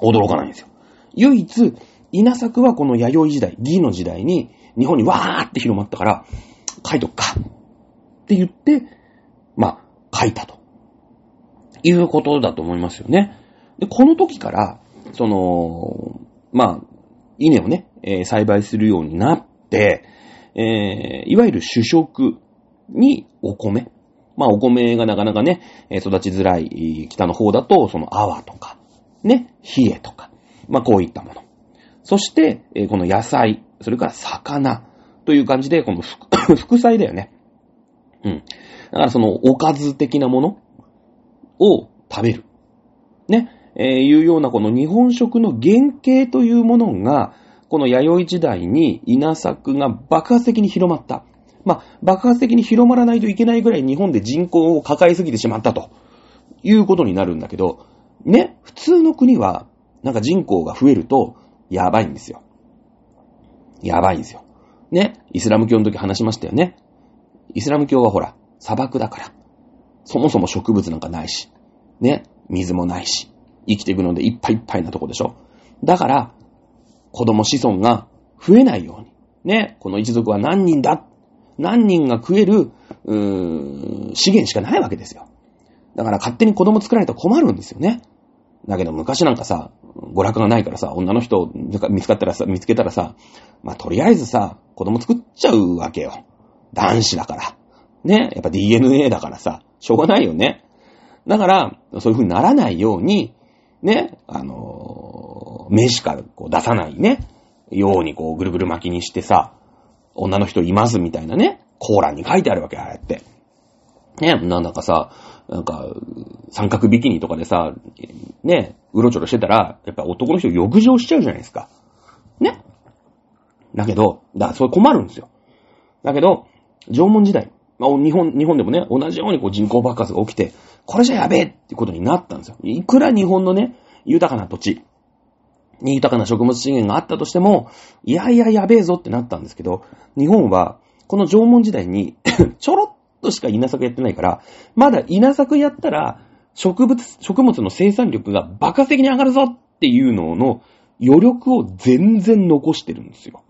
驚かないんですよ。唯一、稲作はこの弥生時代、義の時代に日本にわーって広まったから、書いとくか。って言って、まあ、書いたと。いうことだと思いますよね。で、この時から、その、まあ、稲をね、えー、栽培するようになって、えー、いわゆる主食にお米。まあ、お米がなかなかね、育ちづらい北の方だと、その泡とか、ね、冷えとか、まあ、こういったもの。そして、え、この野菜、それから魚という感じで、この 副菜だよね。うん。だからそのおかず的なものを食べる。ね。えー、いうようなこの日本食の原型というものが、この弥生時代に稲作が爆発的に広まった。まあ、爆発的に広まらないといけないぐらい日本で人口を抱えすぎてしまったということになるんだけど、ね、普通の国は、なんか人口が増えると、やばいんですよ。やばいんですよ。ね、イスラム教の時話しましたよね。イスラム教はほら、砂漠だから。そもそも植物なんかないし。ね、水もないし。生きていくのでいっぱいいっぱいなとこでしょ。だから、子供子孫が増えないように。ね、この一族は何人だ？何人が食える、うーん、資源しかないわけですよ。だから勝手に子供作られたら困るんですよね。だけど昔なんかさ、娯楽がないからさ、女の人見つかったらさ、見つけたらさ、まあ、とりあえずさ、子供作っちゃうわけよ。男子だから。ね？やっぱ DNA だからさ、しょうがないよね。だから、そういう風にならないように、ね、あのー、名詞かこう出さないね、ようにこうぐるぐる巻きにしてさ、女の人いますみたいなね、コーランに書いてあるわけ、ああやって。ね、なんだかさ、なんか、三角ビキニとかでさ、ね、うろちょろしてたら、やっぱ男の人浴場しちゃうじゃないですか。ね。だけど、だそれ困るんですよ。だけど、縄文時代、まあ、日本、日本でもね、同じようにこう人口爆発が起きて、これじゃやべえってことになったんですよ。いくら日本のね、豊かな土地に、豊かな食物資源があったとしても、いやいややべえぞってなったんですけど、日本は、この縄文時代にちょろっとしか稲作やってないから、まだ稲作やったら、植物、食物の生産力が爆発的に上がるぞっていうのの余力を全然残してるんですよ。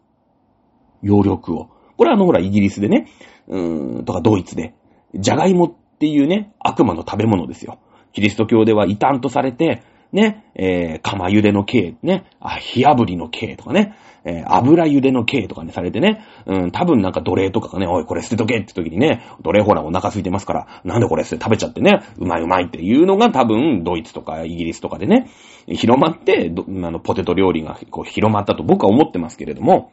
余力を。これはあのほらイギリスでね、うーん、とかドイツで、ジャガイモっていうね、悪魔の食べ物ですよ。キリスト教では異端とされて、ね、えー、釜茹での刑、ね、あ、火炙りの刑とかね、えー、油茹での刑とかね、されてね、うん、多分なんか奴隷とかがね、おい、これ捨てとけって時にね、奴隷ほらお腹空いてますから、なんでこれ捨て食べちゃってね、うまいうまいっていうのが多分、ドイツとかイギリスとかでね、広まって、あの、ポテト料理がこう広まったと僕は思ってますけれども、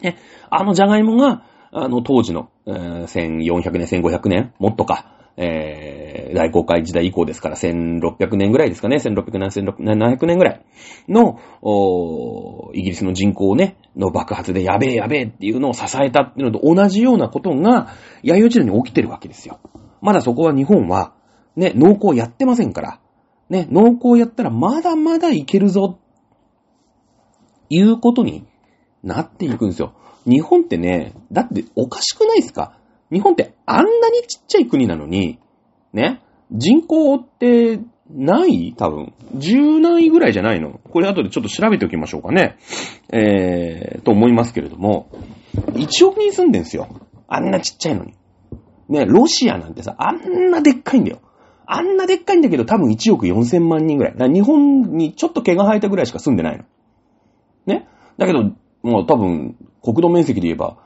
ね、あのジャガイモが、あの、当時の、えー、1400年、1500年、もっとか、えー、大航海時代以降ですから、1600年ぐらいですかね、1600年、1700年ぐらいの、おイギリスの人口ね、の爆発でやべえやべえっていうのを支えたっていうのと同じようなことが、弥生時代に起きてるわけですよ。まだそこは日本は、ね、農耕やってませんから、ね、農耕やったらまだまだいけるぞ、いうことになっていくんですよ。日本ってね、だっておかしくないですか？日本ってあんなにちっちゃい国なのに、ね、人口ってない？多分。10何位ぐらいじゃないの？これ後でちょっと調べておきましょうかね。えー、と思いますけれども、1億人住んでんすよ。あんなちっちゃいのに。ね、ロシアなんてさ、あんなでっかいんだよ。あんなでっかいんだけど多分1億4千万人ぐらい。ら日本にちょっと毛が生えたぐらいしか住んでないの。ね？だけど、もう多分、国土面積で言えば、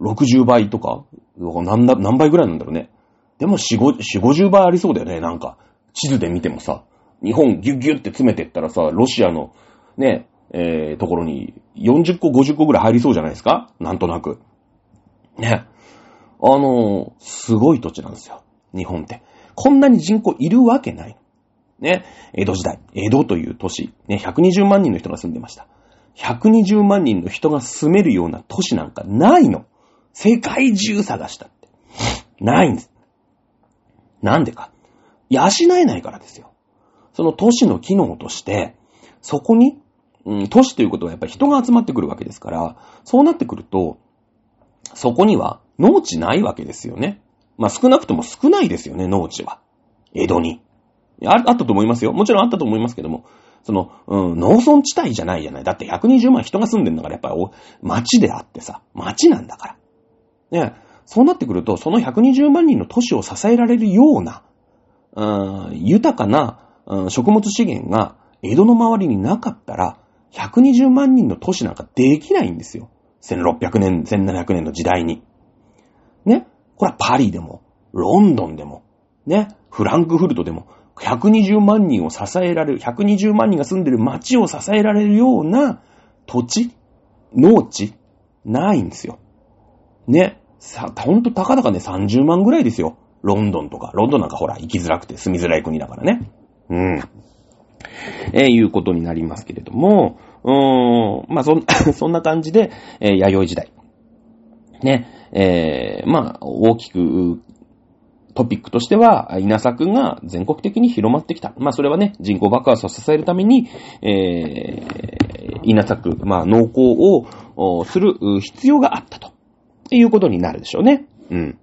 60倍とか、何何倍ぐらいなんだろうね。でも4、50倍ありそうだよね、なんか。地図で見てもさ。日本ギュッギュッって詰めてったらさ、ロシアの、ね、えー、ところに40個、50個ぐらい入りそうじゃないですか？なんとなく。ね。あのー、すごい土地なんですよ。日本って。こんなに人口いるわけない。ね。江戸時代。江戸という都市。ね、120万人の人が住んでました。120万人の人が住めるような都市なんかないの。世界中探したって。ないんです。なんでか。養えないからですよ。その都市の機能として、そこに、うん、都市ということはやっぱり人が集まってくるわけですから、そうなってくると、そこには農地ないわけですよね。まあ少なくとも少ないですよね、農地は。江戸に。ああったと思いますよ。もちろんあったと思いますけども、その、うん、農村地帯じゃないじゃない。だって120万人が住んでんだから、やっぱり町であってさ、町なんだから。ね。そうなってくると、その120万人の都市を支えられるような、うん豊かな、うん食物資源が江戸の周りになかったら、120万人の都市なんかできないんですよ。1600年、1700年の時代に。ね。これはパリでも、ロンドンでも、ね。フランクフルトでも、120万人を支えられる、120万人が住んでる街を支えられるような土地、農地、ないんですよ。ね。さ、ほんとたかだかね、30万ぐらいですよ。ロンドンとか。ロンドンなんかほら、行きづらくて住みづらい国だからね。うん。えー、いうことになりますけれども、うーん、まあ、そん、そんな感じで、えー、弥生時代。ね、えー、まあ、大きく、トピックとしては、稲作が全国的に広まってきた。まあ、それはね、人口爆発を支えるために、えー、稲作、まあ、農耕をする必要があったとていうことになるでしょうね。うん。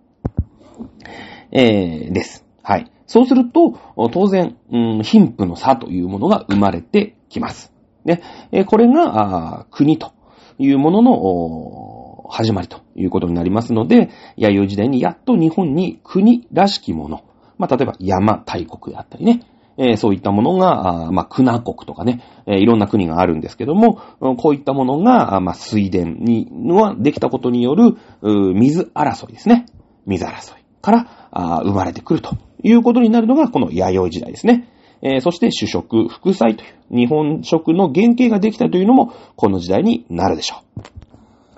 えー、です。はい。そうすると、当然、うん、貧富の差というものが生まれてきます。ね。えこれが、国というものの、始まりということになりますので、弥生時代にやっと日本に国らしきもの、まあ、例えば山大国であったりね、えー、そういったものが、あまあ、国国とかね、えー、いろんな国があるんですけども、こういったものが、まあ、水田に、はできたことによる、水争いですね。水争いからあ生まれてくるということになるのが、この弥生時代ですね。えー、そして主食、副菜という日本食の原型ができたというのも、この時代になるでしょう。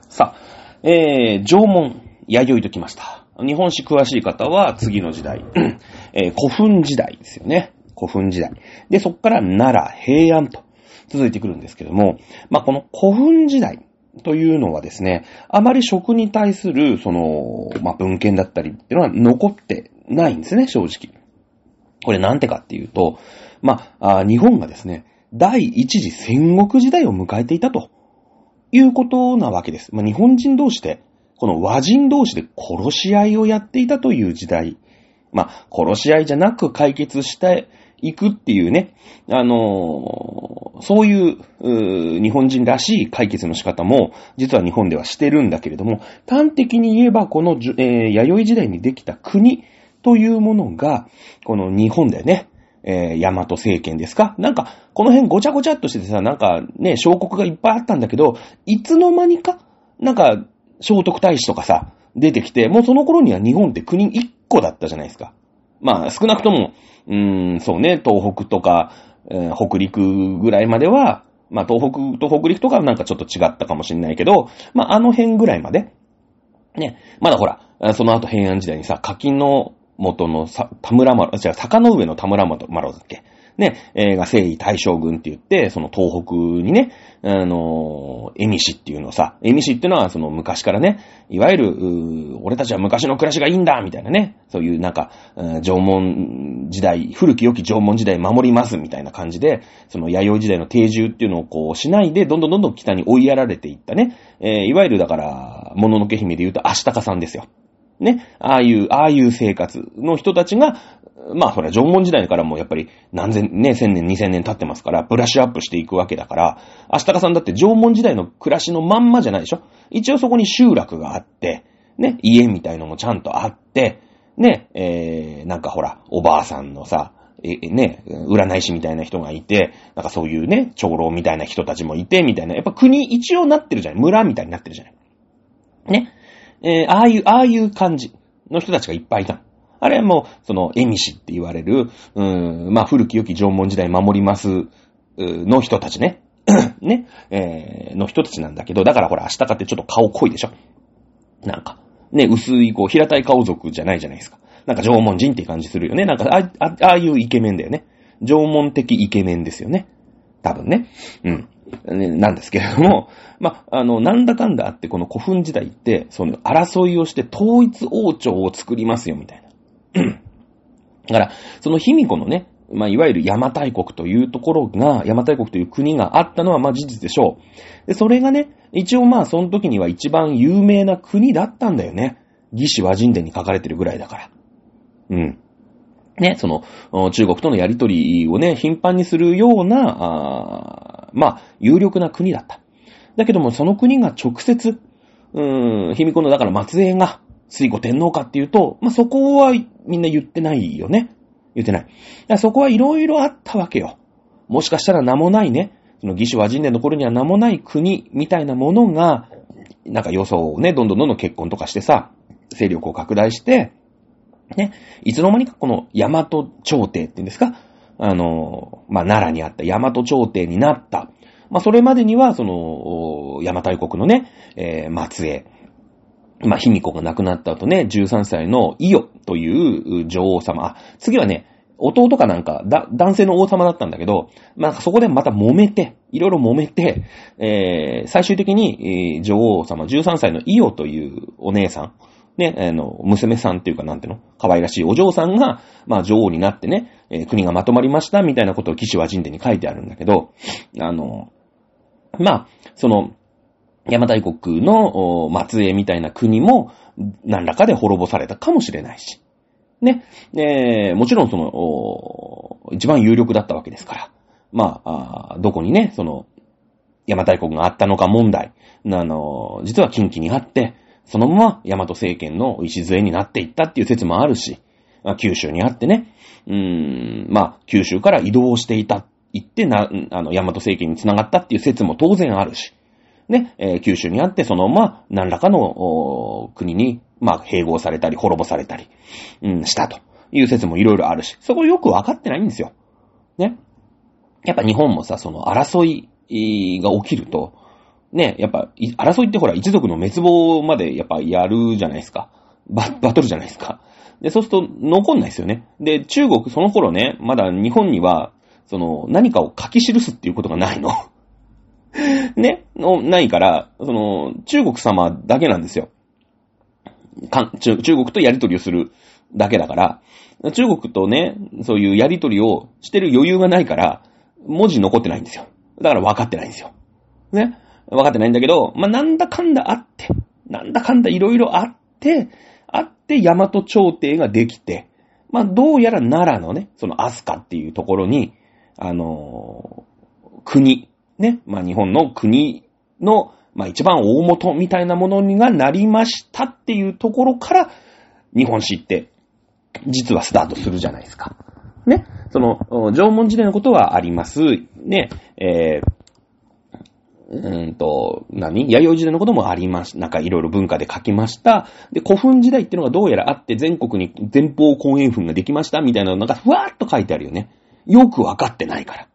さあ、えー、縄文、弥生ときました。日本史詳しい方は次の時代、えー、古墳時代ですよね。古墳時代。で、そこから奈良、平安と続いてくるんですけども、まあ、この古墳時代というのはですね、あまり食に対する、その、まあ、文献だったりっていうのは残ってないんですね、正直。これなんてかっていうと、まあ、日本がですね、第一次戦国時代を迎えていたということなわけです。まあ、日本人同士で、この和人同士で殺し合いをやっていたという時代。まあ、殺し合いじゃなく解決していくっていうね、あのー、そういう日本人らしい解決の仕方も、実は日本ではしてるんだけれども、端的に言えば、この、えー、弥生時代にできた国というものが、この日本だよね。えー、大和政権ですかなんか、この辺ごちゃごちゃっとしててさ、なんかね、小国がいっぱいあったんだけど、いつの間にか、なんか、聖徳太子とかさ、出てきて、もうその頃には日本って国一個だったじゃないですか。まあ、少なくとも、うーん、そうね、東北とか、えー、北陸ぐらいまでは、まあ、東北と北陸とかはなんかちょっと違ったかもしれないけど、まあ、あの辺ぐらいまで、ね、まだほら、その後平安時代にさ、柿の元のさ、田村丸、じゃあ、坂の上の田村丸だっけ？ね、えー、が征夷大将軍って言って、その東北にね、あのー、エミシっていうのさ、エミシっていうのはその昔からね、いわゆる、俺たちは昔の暮らしがいいんだみたいなね、そういうなんか、縄文時代、古き良き縄文時代守りますみたいな感じで、その弥生時代の定住っていうのをこうしないで、どんどんどんどん北に追いやられていったね、えー、いわゆるだから、もののけ姫で言うと、アシタカさんですよ。ね、ああいう、ああいう生活の人たちが、まあ、それは縄文時代からもやっぱり何千、ね、千年、二千年経ってますから、ブラッシュアップしていくわけだから、アシタカさんだって縄文時代の暮らしのまんまじゃないでしょ？一応そこに集落があって、ね、家みたいのもちゃんとあって、ね、えー、なんかほら、おばあさんのさ、え、ね、占い師みたいな人がいて、なんかそういうね、長老みたいな人たちもいて、みたいな。やっぱ国一応なってるじゃない？村みたいになってるじゃない？ね。えー、ああいう、ああいう感じの人たちがいっぱいいたのあれも、その、エミシって言われる、うーん、まあ、古き良き縄文時代守ります、の人たちね。ね、えー、の人たちなんだけど、だからほら、明日かってちょっと顔濃いでしょなんか、ね、薄い、こう、平たい顔族じゃないじゃないですか。なんか縄文人って感じするよね。なんかあ、あ、ああいうイケメンだよね。縄文的イケメンですよね。多分ね。うん。なんですけれども、まあ、の、なんだかんだあって、この古墳時代って、その争いをして統一王朝を作りますよ、みたいな。だから、その卑弥呼のね、まあ、いわゆる邪馬台国というところが、邪馬台国という国があったのは、まあ、事実でしょう。で、それがね、一応まあ、その時には一番有名な国だったんだよね。義士和人伝に書かれてるぐらいだから。うん。ね、その、中国とのやりとりをね、頻繁にするような、あまあ、有力な国だった。だけども、その国が直接、うーん、卑弥呼の、だから末裔が、水後天皇かっていうと、まあ、そこはみんな言ってないよね。言ってない。だからそこはいろいろあったわけよ。もしかしたら名もないね、その義手和人伝の頃には名もない国みたいなものが、なんか予想をね、どんどんどんどん結婚とかしてさ、勢力を拡大して、ね、いつの間にかこの大和朝廷っていうんですか、あの、まあ、奈良にあった大和朝廷になった。まあ、それまでには、その、邪馬台国のね、えー、末裔、まあ、卑弥呼が亡くなった後ね、13歳の伊予という女王様。次はね、弟かなんか、だ、男性の王様だったんだけど、まあ、そこでまた揉めて、いろいろ揉めて、えー、最終的に、えー、女王様、13歳の伊予というお姉さん、ね、あの、娘さんっていうかなんていうの？可愛らしいお嬢さんが、まあ女王になってね、えー、国がまとまりましたみたいなことを騎士は神殿に書いてあるんだけど、あの、まあ、その、邪馬台国の末裔みたいな国も何らかで滅ぼされたかもしれないし。ね。え、もちろんその、一番有力だったわけですから。まあ、あどこにね、その、邪馬台国があったのか問題。あの、実は近畿にあって、そのまま大和政権の礎になっていったっていう説もあるし、九州にあってね、うーん、まあ、九州から移動していた、行ってな、あの、大和政権につながったっていう説も当然あるし、ね、えー、九州にあってそのまま何らかの国に、まあ、併合されたり、滅ぼされたり、うん、したという説もいろいろあるし、そこよくわかってないんですよ。ね。やっぱ日本もさ、その争いが起きると、ね、やっぱ、争いってほら、一族の滅亡までやっぱやるじゃないですか。バ、バトルじゃないですか。で、そうすると残んないですよね。で、中国、その頃ね、まだ日本には、その、何かを書き記すっていうことがないの。ね、の、ないから、その、中国様だけなんですよ。か中中国とやりとりをするだけだから、中国とね、そういうやりとりをしてる余裕がないから、文字残ってないんですよ。だから分かってないんですよ。ね。分かってないんだけど、まあ、なんだかんだあって、なんだかんだいろいろあって、あって大和朝廷ができて、まあ、どうやら奈良のね、その飛鳥っていうところに、あのー、国、ね、まあ、日本の国の、まあ、一番大元みたいなものにがなりましたっていうところから、日本史って、実はスタートするじゃないですか。ね。その、縄文時代のことはあります。ね。えー、うんと、何？弥生時代のこともありまし、なんかいろいろ文化で書きました。で、古墳時代っていうのがどうやらあって全国に前方後円墳ができましたみたいなのなんかふわーっと書いてあるよね。よくわかってないから。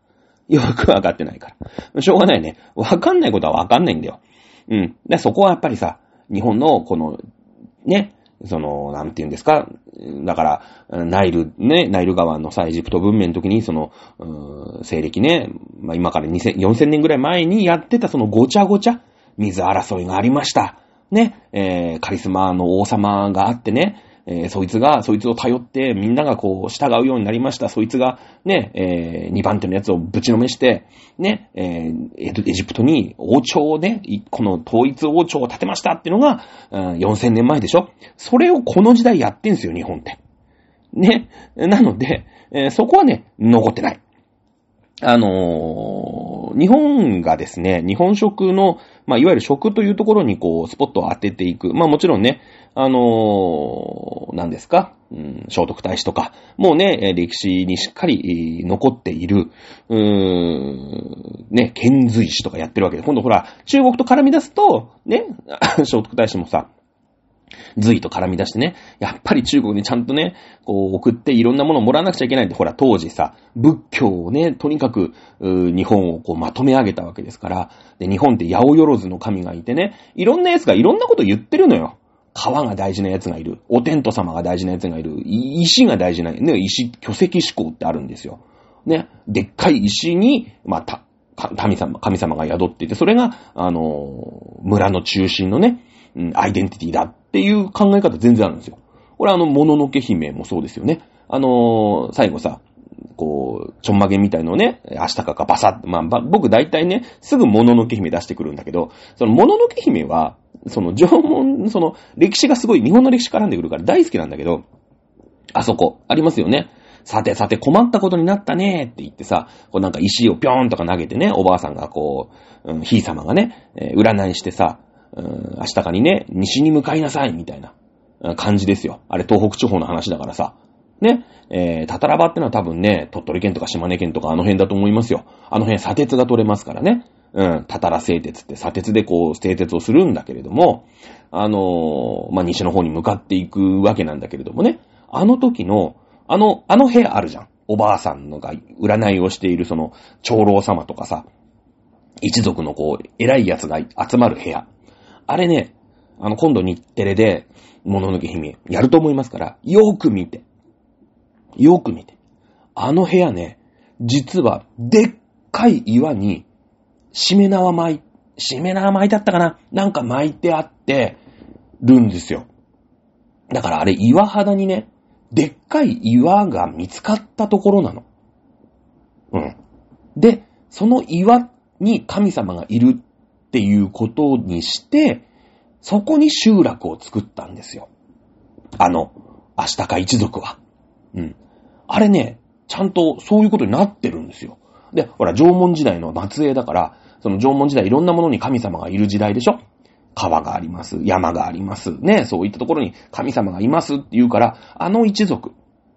よくわかってないから。しょうがないね。わかんないことはわかんないんだよ。うん。で、そこはやっぱりさ、日本のこの、ね、その、なんて言うんですか？だから、ナイル、ね、ナイル川のさ、エジプト文明の時に、その、う西暦ね、まあ、今から2000、4000年ぐらい前にやってたそのごちゃごちゃ、水争いがありました。ね、えー、カリスマの王様があってね、えー、そいつが、そいつを頼って、みんながこう、従うようになりました。そいつが、ね、えー、2番手のやつをぶちのめして、ね、えー、エジプトに王朝をね、この統一王朝を建てましたっていうのが、うん、4000年前でしょそれをこの時代やってんすよ、日本って。ね。なので、えー、そこはね、残ってない。あのー、日本がですね、日本食の、まあ、いわゆる食というところにこう、スポットを当てていく。まあ、もちろんね、あのー、何ですか、うん、聖徳太子とか、もうね、歴史にしっかり残っている、うーん、ね、遣隋使とかやってるわけで、今度ほら、中国と絡み出すと、ね、聖徳太子もさ、隋と絡み出してね、やっぱり中国にちゃんとね、こう送っていろんなものをもらわなくちゃいけないって、ほら当時さ、仏教をね、とにかく、日本をこうまとめ上げたわけですから、で、日本って八百万の神がいてね、いろんな奴がいろんなこと言ってるのよ。川が大事なやつがいる。お天道様が大事なやつがいる。石が大事な、ね、石、巨石思考ってあるんですよ。ね。でっかい石に、また、神様、神様が宿っていて、それが、あの村の中心のね、うん、アイデンティティだっていう考え方全然あるんですよ。これあの、もののけ姫もそうですよね。あのー、最後さ、こう、ちょんまげみたいのをね、明日かかバサッ、まあ、僕大体ね、すぐもののけ姫出してくるんだけど、そのもののけ姫は、その縄文、その歴史がすごい日本の歴史絡んでくるから大好きなんだけど、あそこ、ありますよね。さてさて困ったことになったねって言ってさ、こうなんか石をぴょーんとか投げてね、おばあさんがこう、うん、ひい様がね、えー、占いしてさ、うん、明日かにね、西に向かいなさいみたいな。感じですよ。あれ東北地方の話だからさ。ね。えー、タタラバってのは多分ね、鳥取県とか島根県とかあの辺だと思いますよ。あの辺砂鉄が取れますからね。うん、タタラ製鉄って砂鉄でこう製鉄をするんだけれども、あのー、まあ、西の方に向かっていくわけなんだけれどもね。あの時の、あの、あの部屋あるじゃん。おばあさんのが占いをしているその長老様とかさ、一族のこう、偉い奴が集まる部屋。あれね、あの、今度日テレで、もののけ姫、やると思いますから、よーく見て。よく見て。あの部屋ね、実は、でっかい岩に、しめ縄巻い、しめ縄巻いてあったかな？なんか巻いてあってるんですよ。だからあれ岩肌にね、でっかい岩が見つかったところなの。うん。で、その岩に神様がいるっていうことにして、そこに集落を作ったんですよ。あの、アシタカ一族は。うん。あれね、ちゃんとそういうことになってるんですよ。で、ほら、縄文時代の末裔だから、その縄文時代いろんなものに神様がいる時代でしょ川があります。山があります。ね、そういったところに神様がいますって言うから、あの一族、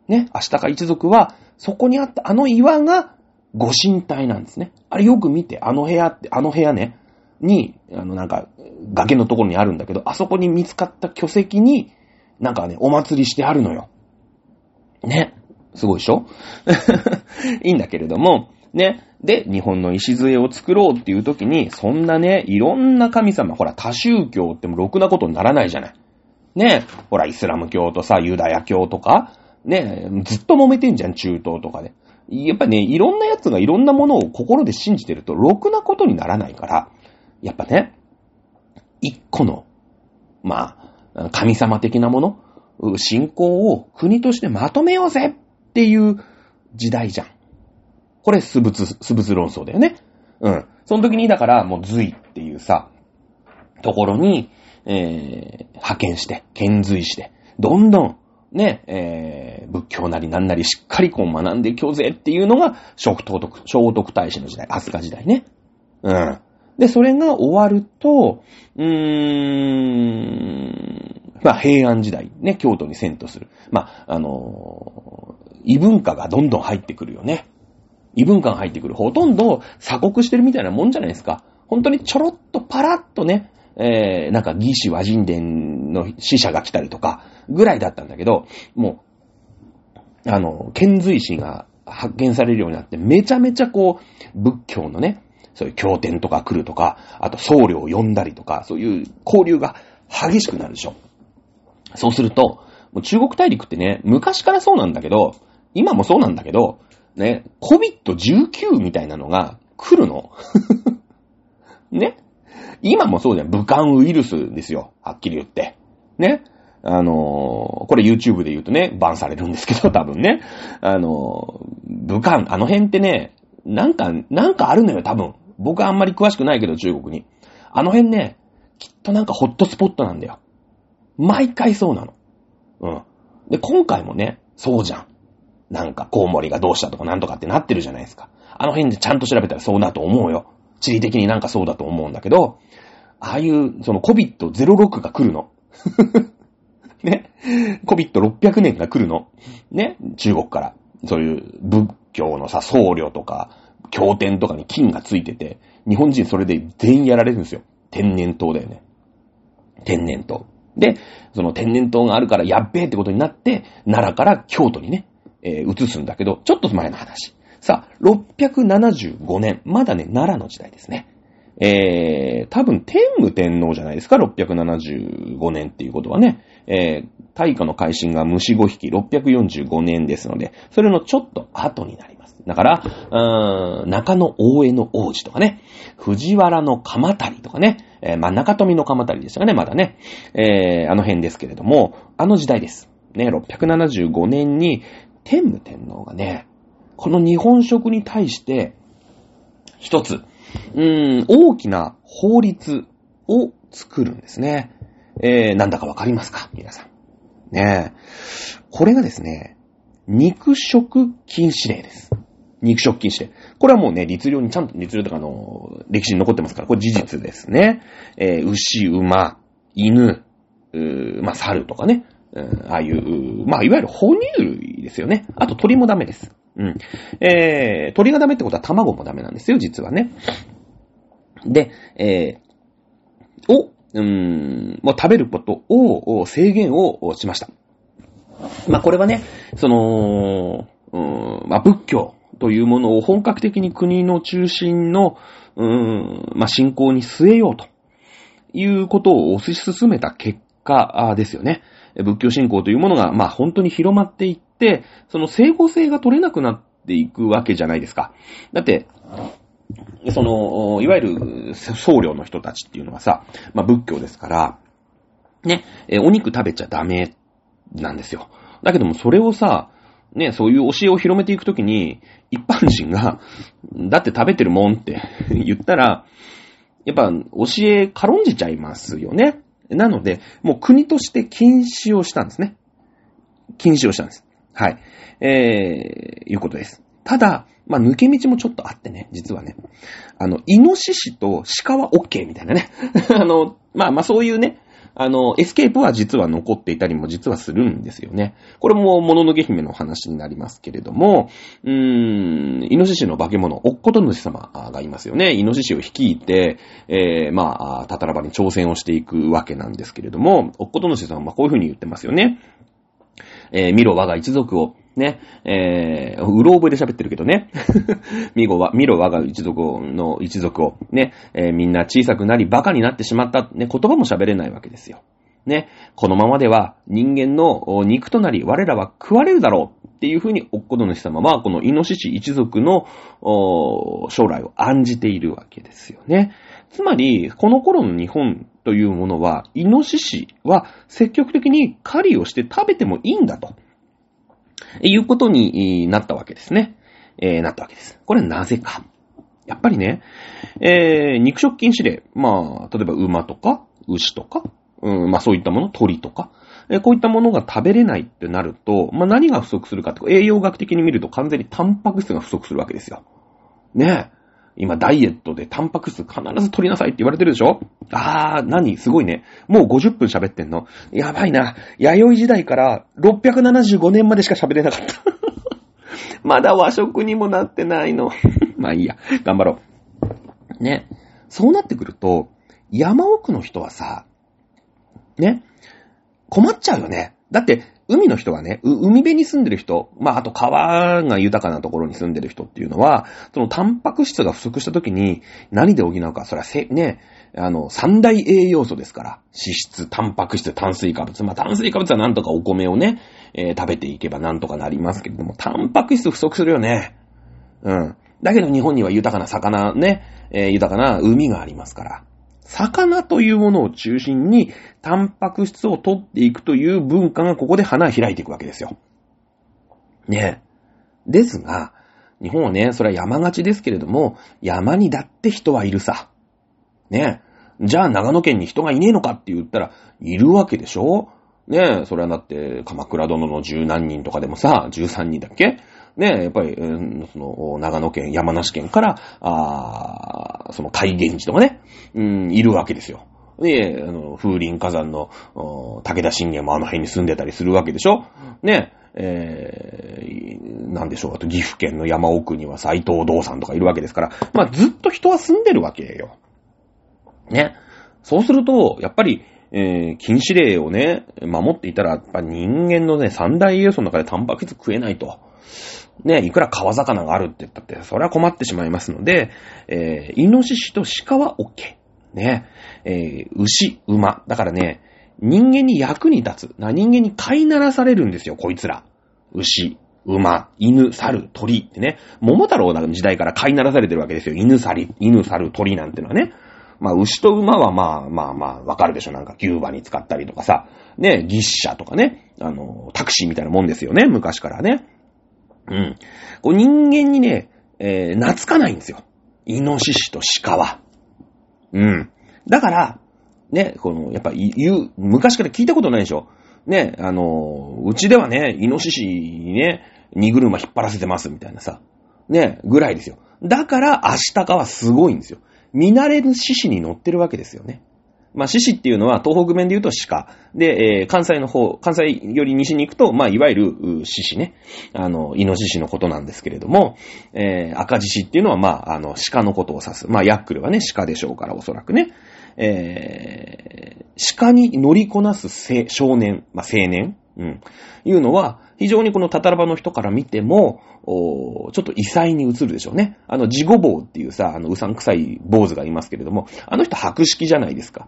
ね、アシタカ一族は、そこにあったあの岩がご神体なんですね。あれよく見て、あの部屋って、あの部屋ね、に、あのなんか、崖のところにあるんだけど、あそこに見つかった巨石に、なんかね、お祭りしてあるのよ。ね。すごいでしょ？いいんだけれども、ね。で、日本の礎を作ろうっていう時に、そんなね、いろんな神様、ほら、多宗教ってもろくなことにならないじゃない。ね。ほら、イスラム教とさ、ユダヤ教とか、ね、ずっと揉めてんじゃん、中東とかで。やっぱね、いろんな奴がいろんなものを心で信じてると、ろくなことにならないから、やっぱね、一個の、まあ、神様的なもの、信仰を国としてまとめようぜっていう時代じゃん。これ、素物、素物論争だよね。うん。その時に、だから、もう隋っていうさ、ところに、えー、派遣して、遣隋して、どんどん、ね、えー、仏教なりなんなりしっかりこう学んでいきょうぜっていうのが、聖徳、聖徳太子の時代、飛鳥時代ね。うん。で、それが終わると、うーん、まあ平安時代ね、京都に遷都する。まあ、あの、異文化がどんどん入ってくるよね。異文化が入ってくる。ほとんど鎖国してるみたいなもんじゃないですか。本当にちょろっとパラッとね、えー、なんか義士和人伝の死者が来たりとか、ぐらいだったんだけど、もう、あの、遣隋使が発見されるようになって、めちゃめちゃこう、仏教のね、そういう経典とか来るとか、あと僧侶を呼んだりとか、そういう交流が激しくなるでしょ。そうすると、もう中国大陸ってね、昔からそうなんだけど、今もそうなんだけど、ね、COVID-19 みたいなのが来るの。ね今もそうじゃん。武漢ウイルスですよ。はっきり言って。ね。あのー、これ YouTube で言うとね、バンされるんですけど、多分ね。あのー、武漢、あの辺ってね、なんか、なんかあるのよ、多分。僕はあんまり詳しくないけど、中国に。あの辺ね、きっとなんかホットスポットなんだよ。毎回そうなの。うん。で、今回もね、そうじゃん。なんか、コウモリがどうしたとかなんとかってなってるじゃないですか。あの辺でちゃんと調べたらそうだと思うよ。地理的になんかそうだと思うんだけど、ああいう、その COVID-06 が来るの。ね。COVID-600 年が来るの。ね。中国から。そういう仏教のさ、僧侶とか、経典とかに金がついてて、日本人それで全員やられるんですよ。天然痘だよね。天然痘。で、その天然痘があるからやっべえってことになって、奈良から京都にね、えー、移すんだけど、ちょっと前の話。さあ、675年。まだね、奈良の時代ですね。えー、多分天武天皇じゃないですか、675年っていうことはね。えー、大化の改新が虫5匹645年ですので、それのちょっと後になります。だから、うーん、中野大江の王子とかね、藤原の鎌足とかね、えー、まあ、中富の鎌足でしたかね、まだね。えー、あの辺ですけれども、あの時代です。ね、675年に天武天皇がね、この日本食に対して、一つ、うーん、大きな法律を作るんですね。えー、なんだかわかりますか？皆さん。ねえ。これがですね、肉食禁止令です。肉食禁止令。これはもうね、律令にちゃんと律令とかの、歴史に残ってますから、これ事実ですね。えー、牛、馬、犬、うーまあ、猿とかね、うんああいう、まあ、いわゆる哺乳類ですよね。あと鳥もダメです。うん。えー、鳥がダメってことは卵もダメなんですよ、実はね。で、えー、を、うん、もう食べることを、制限をしました。まあ、これはね、その、うん、まあ、仏教というものを本格的に国の中心の、うん、まあ、信仰に据えようということを推し進めた結果ですよね。仏教信仰というものが、まあ、本当に広まっていって、その整合性が取れなくなっていくわけじゃないですか。だって、その、いわゆる僧侶の人たちっていうのはさ、まあ仏教ですから、ね、お肉食べちゃダメなんですよ。だけどもそれをさ、ね、そういう教えを広めていくときに、一般人が、だって食べてるもんって言ったら、やっぱ教え軽んじちゃいますよね。なので、もう国として禁止をしたんですね。禁止をしたんです。はい。えー、いうことです。ただ、まあ、抜け道もちょっとあってね、実はね。あの、イノシシとシカは OK みたいなね。あの、まあまあそういうね、あの、エスケープは実は残っていたりも実はするんですよね。これも、もののけ姫の話になりますけれども、うーん、イノシシの化け物、おっこと主様がいますよね。イノシシを率いて、えー、まあ、たたらばに挑戦をしていくわけなんですけれども、おっこと主様はこういうふうに言ってますよね。えー、見ろ我が一族を、ね、えー、うろ覚えで喋ってるけどね。見ろわ、見ろ我が一族の一族を、ね、えーみんな小さくなり馬鹿になってしまった、ね、言葉も喋れないわけですよ。ね、このままでは人間の肉となり我らは食われるだろうっていうふうにおっこど主様はこのイノシシ一族の将来を案じているわけですよね。つまり、この頃の日本というものは、イノシシは積極的に狩りをして食べてもいいんだと。いうことになったわけですね。えー、なったわけです。これなぜか。やっぱりね、えー、肉食禁止令。まあ、例えば馬とか、牛とか、うん、まあそういったもの、鳥とか、えこういったものが食べれないってなると、まあ何が不足するかって、栄養学的に見ると完全にタンパク質が不足するわけですよ。ねえ。今、ダイエットでタンパク質必ず取りなさいって言われてるでしょ？あー、何？すごいね。もう50分喋ってんの？やばいな。弥生時代から675年までしか喋れなかった。まだ和食にもなってないの。まあいいや。頑張ろう。ね。そうなってくると、山奥の人はさ、ね。困っちゃうよね。だって、海の人がね、海辺に住んでる人、まあ、あと川が豊かなところに住んでる人っていうのは、そのタンパク質が不足した時に何で補うか、それはせ、ね、あの、三大栄養素ですから。脂質、タンパク質、炭水化物。まあ、炭水化物はなんとかお米をね、えー食べていけばなんとかなりますけれども、タンパク質不足するよね。うん。だけど日本には豊かな魚ね、えー豊かな海がありますから。魚というものを中心に、タンパク質を取っていくという文化がここで花開いていくわけですよ。ねえ。ですが、日本はね、それは山勝ちですけれども、山にだって人はいるさ。ねえ。じゃあ長野県に人がいねえのかって言ったら、いるわけでしょ？ねえ、それはだって、鎌倉殿の十何人とかでもさ、十三人だっけ？ね、やっぱり、うんその、長野県、山梨県から、あーその海源地とかね、うん、いるわけですよ。で、あの、風林火山の、武田信玄もあの辺に住んでたりするわけでしょ？ねえ、えー、なんでしょう、あと岐阜県の山奥には斎藤道さんとかいるわけですから、まあずっと人は住んでるわけよ。ね。そうすると、やっぱり、えー禁止令をね、守っていたら、やっぱ人間のね、三大栄養素の中でタンパク質食えないと。ね、いくら川魚があるって言ったって、それは困ってしまいますので、えーイノシシと鹿は OK。ね、えー牛、馬。だからね、人間に役に立つ。な、人間に飼いならされるんですよ、こいつら。牛、馬、犬、猿、鳥ってね。桃太郎の時代から飼いならされてるわけですよ。犬、猿、犬、猿、鳥なんてのはね。まあ、牛と馬はまあまあまあ、わかるでしょ。なんか、牛馬に使ったりとかさ。ね、牛車とかね。あの、タクシーみたいなもんですよね。昔からね。うん。こう人間にね、えー懐かないんですよ。イノシシと鹿は。うん。だから、ね、この、やっぱ言う、昔から聞いたことないでしょ。ね、あの、うちではね、イノシシにね、荷車引っ張らせてますみたいなさ。ね、ぐらいですよ。だから、アシタカはすごいんですよ。見慣れぬ獅子に乗ってるわけですよね。まあ、獅子っていうのは東北弁で言うと鹿。で、えー、関西の方、関西より西に行くと、まあ、いわゆる獅子ね。あの、イノシシのことなんですけれども、えー、赤獅子っていうのは、まあ、あの、鹿のことを指す。まあ、ヤックルはね、鹿でしょうから、おそらくね。えー、鹿に乗りこなす少年、まあ、青年、うん、いうのは、非常にこのタタラバの人から見ても、おちょっと異彩に映るでしょうね。あの、ジゴボウっていうさ、あの、うさんくさい坊主がいますけれども、あの人白色じゃないですか。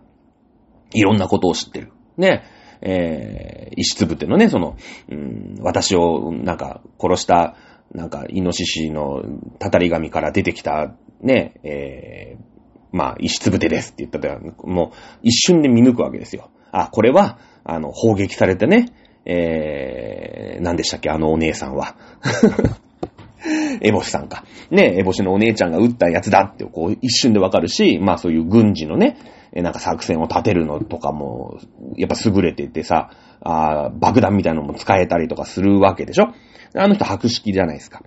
いろんなことを知ってる。ね。えー、石つぶてのね、その、うん、私をなんか殺した、なんか、イノシシのたたり神から出てきた、ね、えー、まあ、石つぶてですって言ったら、もう、一瞬で見抜くわけですよ。あ、これは、あの、砲撃されてね、えー、何でしたっけ、あのお姉さんは。エボシさんか。ね、エボシのお姉ちゃんが撃ったやつだって、こう、一瞬でわかるし、まあそういう軍事のね、えなんか作戦を立てるのとかも、やっぱ優れててさ、あ爆弾みたいなのも使えたりとかするわけでしょ？あの人白色じゃないですか。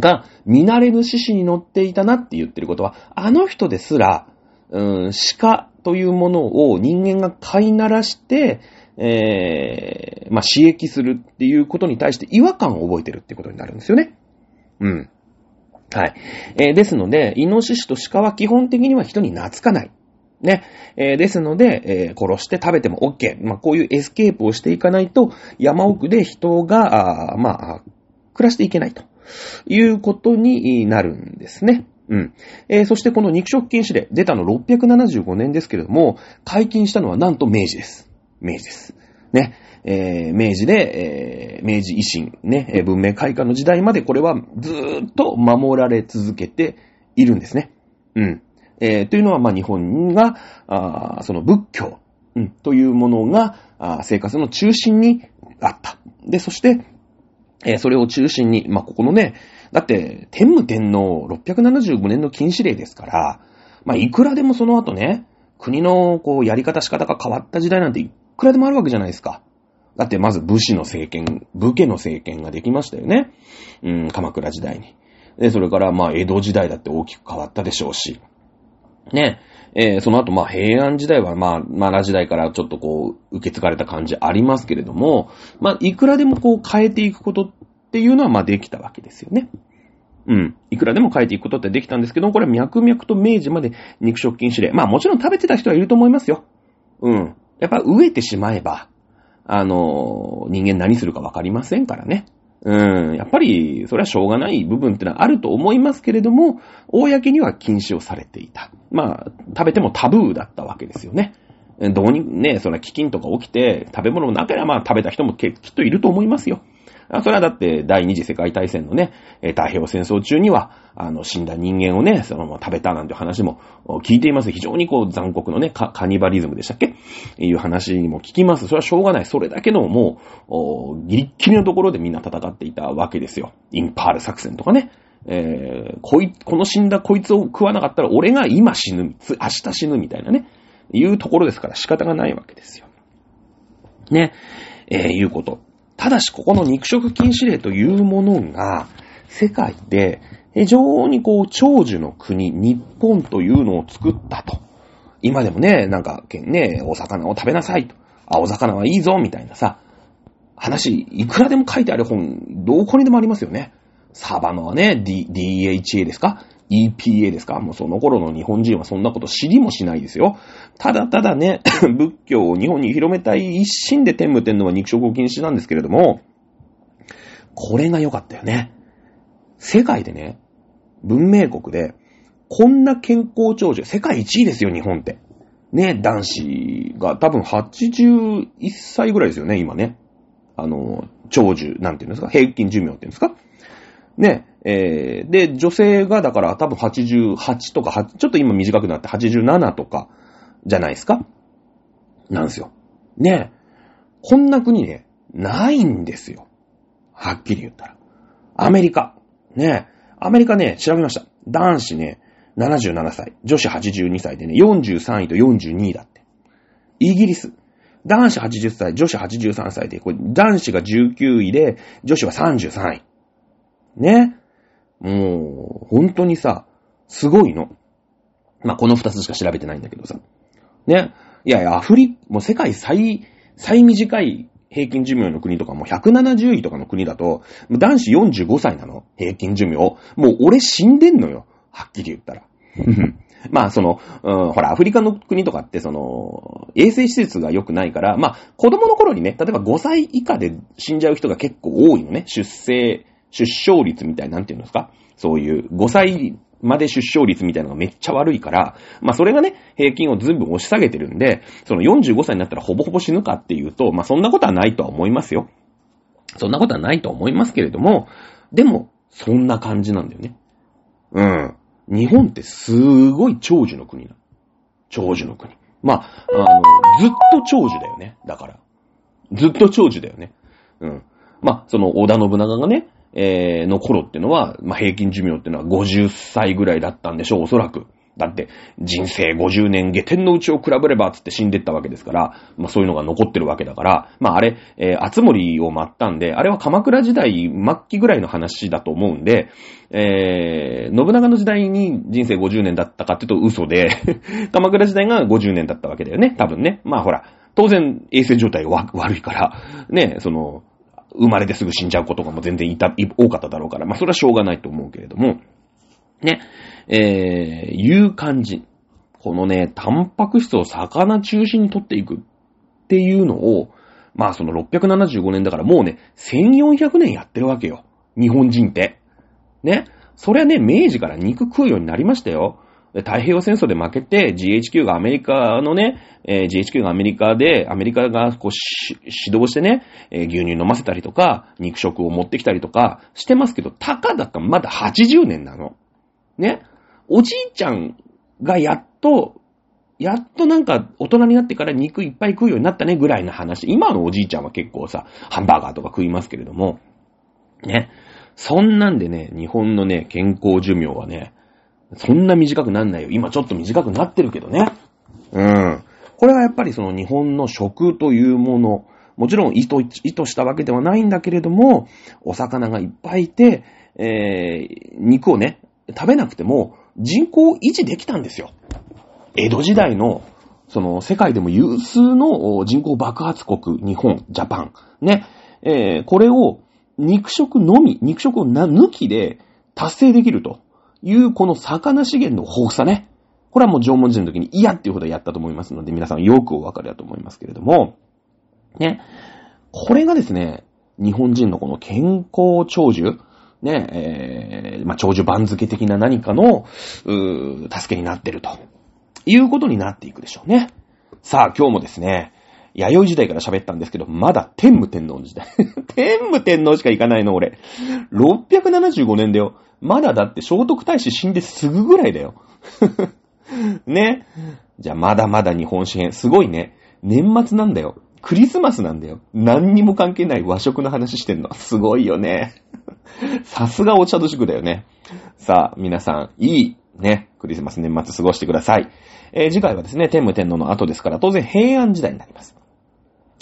が、見慣れぬ獅子に乗っていたなって言ってることは、あの人ですら、うん、鹿というものを人間が飼いならして、えー、まあ、刺激するっていうことに対して違和感を覚えてるってことになるんですよね。うん。はい。えー、ですので、イノシシと鹿は基本的には人に懐かない。ね。えー、ですので、えー、殺して食べても OK。まあ、こういうエスケープをしていかないと、山奥で人が、あまあ、暮らしていけないということになるんですね。うん。えー、そしてこの肉食禁止令、出たの675年ですけれども、解禁したのはなんと明治です。明治です。ね。えー、明治で、えー、明治維新、ね、文明開化の時代までこれはずーっと守られ続けているんですね。うん。えー、というのは、まあ、日本が、あその仏教、うん、というものが、あ生活の中心にあった。で、そして、えー、それを中心に、まあ、ここのね、だって、天武天皇675年の禁止令ですから、まあ、いくらでもその後ね、国の、こう、やり方仕方が変わった時代なんていくらでもあるわけじゃないですか。だってまず武士の政権、武家の政権ができましたよね。うん、鎌倉時代に。で、それからまあ江戸時代だって大きく変わったでしょうし。ね。えー、その後まあ平安時代はまあ奈良時代からちょっとこう受け継がれた感じありますけれども、まあいくらでもこう変えていくことっていうのはまあできたわけですよね。うん。いくらでも変えていくことってできたんですけど、これ脈々と明治まで肉食禁止令。まあもちろん食べてた人はいると思いますよ。うん。やっぱ飢えてしまえば、あの、人間何するかわかりませんからね。うん、やっぱり、それはしょうがない部分ってのはあると思いますけれども、公には禁止をされていた。まあ、食べてもタブーだったわけですよね。どうにね、そんな飢饉とか起きて、食べ物なければまあ食べた人もきっといると思いますよ。それはだって第二次世界大戦のね、太平洋戦争中には、あの、死んだ人間をね、そのまま食べたなんて話も聞いています。非常にこう残酷のね、カニバリズムでしたっけ？いう話にも聞きます。それはしょうがない。それだけのもう、ギリッギリのところでみんな戦っていたわけですよ。インパール作戦とかね。えー、こい、この死んだこいつを食わなかったら俺が今死ぬ、明日死ぬみたいなね、いうところですから仕方がないわけですよ。ね、えー、いうこと。ただし、ここの肉食禁止令というものが、世界で非常にこう、長寿の国、日本というのを作ったと。今でもね、なんか、ね、お魚を食べなさいと。青魚はいいぞ、みたいなさ、話、いくらでも書いてある本、どこにでもありますよね。サバのはね、D、DHA ですか？EPA ですか？もうその頃の日本人はそんなこと知りもしないですよ。ただただね、仏教を日本に広めたい一心で天武天皇は肉食を禁止なんですけれども、これが良かったよね。世界でね、文明国で、こんな健康長寿、世界一位ですよ、日本って。ね、男子が多分81歳ぐらいですよね、今ね。あの、長寿、なんていうんですか、平均寿命っていうんですか？ね、えー、で、女性がだから多分88とか、ちょっと今短くなって87とか、じゃないですか？なんですよ。ねえこんな国ね、ないんですよ。はっきり言ったら。アメリカ。ねえアメリカね、調べました。男子ね、77歳、女子82歳でね、43位と42位だって。イギリス。男子80歳、女子83歳で、これ男子が19位で、女子は33位。ね。もう、本当にさ、すごいの。まあ、この二つしか調べてないんだけどさ。ね。いやいや、アフリ、もう世界最、最短い平均寿命の国とかも170位とかの国だと、男子45歳なの平均寿命。もう俺死んでんのよ。はっきり言ったら。まあ、その、うん、ほら、アフリカの国とかって、その、衛生施設が良くないから、まあ、子供の頃にね、例えば5歳以下で死んじゃう人が結構多いのね。出生、出生率みたいなんていうんですか？そういう5歳まで出生率みたいなのがめっちゃ悪いから、まあそれがね、平均をずいぶん押し下げてるんで、その45歳になったらほぼほぼ死ぬかっていうと、まあそんなことはないとは思いますよ。そんなことはないと思いますけれども、でも、そんな感じなんだよね。うん。日本ってすごい長寿の国な長寿の国。まあ、あの、ずっと長寿だよね。だから。ずっと長寿だよね。うん。まあ、その織田信長がね、えー、の頃ってのは、まあ、平均寿命ってのは50歳ぐらいだったんでしょう、おそらく。だって、人生50年下天のうちを比べればつって死んでったわけですから、まあそういうのが残ってるわけだから、まああれ、えー、厚森を待ったんで、あれは鎌倉時代末期ぐらいの話だと思うんで、えー、信長の時代に人生50年だったかっていうと嘘で 鎌倉時代が50年だったわけだよね、多分ね。まあほら、当然衛生状態が悪いから、ね、その、生まれてすぐ死んじゃう子とかも全然いた、多かっただろうから、まあそれはしょうがないと思うけれども、ね、えー、いう感じ。このね、タンパク質を魚中心に取っていくっていうのを、まあその675年だからもうね、1400年やってるわけよ。日本人って。ね。そりゃね、明治から肉食うようになりましたよ。太平洋戦争で負けて GHQ がアメリカのね、えー、GHQ がアメリカで、アメリカがこう指導してね、えー、牛乳飲ませたりとか、肉食を持ってきたりとかしてますけど、たかだかまだ80年なの。ね。おじいちゃんがやっと、やっとなんか大人になってから肉いっぱい食うようになったねぐらいの話。今のおじいちゃんは結構さ、ハンバーガーとか食いますけれども、ね。そんなんでね、日本のね、健康寿命はね、そんな短くなんないよ。今ちょっと短くなってるけどね。うん。これはやっぱりその日本の食というもの、もちろん意図意図したわけではないんだけれども、お魚がいっぱいいて、えー、肉をね、食べなくても人口を維持できたんですよ。江戸時代の、その世界でも有数の人口爆発国、日本、ジャパン。ね。えー、これを肉食のみ、肉食を抜きで達成できるというこの魚資源の豊富さね。これはもう縄文時代の時に嫌っていうほどやったと思いますので、皆さんよくお分かりだと思いますけれども、ね。これがですね、日本人のこの健康長寿、ね、えー、まあ、長寿番付的な何かの、う助けになってると。いうことになっていくでしょうね。さあ、今日もですね、弥生時代から喋ったんですけど、まだ天武天皇の時代。天武天皇しか行かないの、俺。675年だよ。まだだって聖徳太子死んですぐぐらいだよ。ね。じゃあ、まだまだ日本史編。すごいね。年末なんだよ。クリスマスなんだよ。何にも関係ない和食の話してんの。すごいよね。さすがお茶と塾だよね。さあ、皆さん、いい、ね、クリスマス年末過ごしてください。えー、次回はですね、天武天皇の後ですから、当然平安時代になります。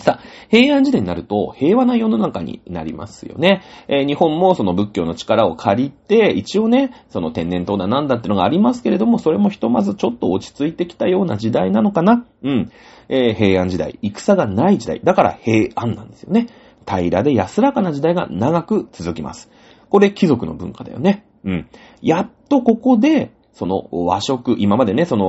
さあ、平安時代になると平和な世の中になりますよね。えー、日本もその仏教の力を借りて、一応ね、その天然痘だなんだってのがありますけれども、それもひとまずちょっと落ち着いてきたような時代なのかな。うん。えー、平安時代、戦がない時代。だから平安なんですよね。平らで安らかな時代が長く続きます。これ貴族の文化だよね。うん。やっとここで、その和食、今までね、その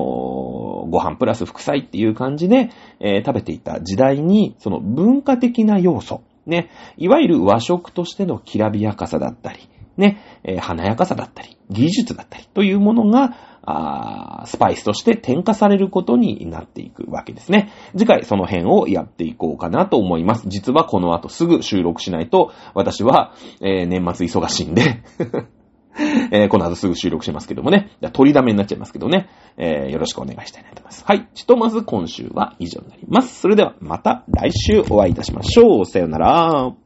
ご飯プラス副菜っていう感じで、えー、食べていた時代に、その文化的な要素、ね、いわゆる和食としてのきらびやかさだったり、ね、えー、華やかさだったり、技術だったりというものが、あスパイスとして添加されることになっていくわけですね。次回その辺をやっていこうかなと思います。実はこの後すぐ収録しないと、私は、えー、年末忙しいんでえー、この後すぐ収録しますけどもね。取りだめになっちゃいますけどね。えー、よろしくお願いしたいなと思います。はい。ひとまず今週は以上になります。それではまた来週お会いいたしましょう。さよなら。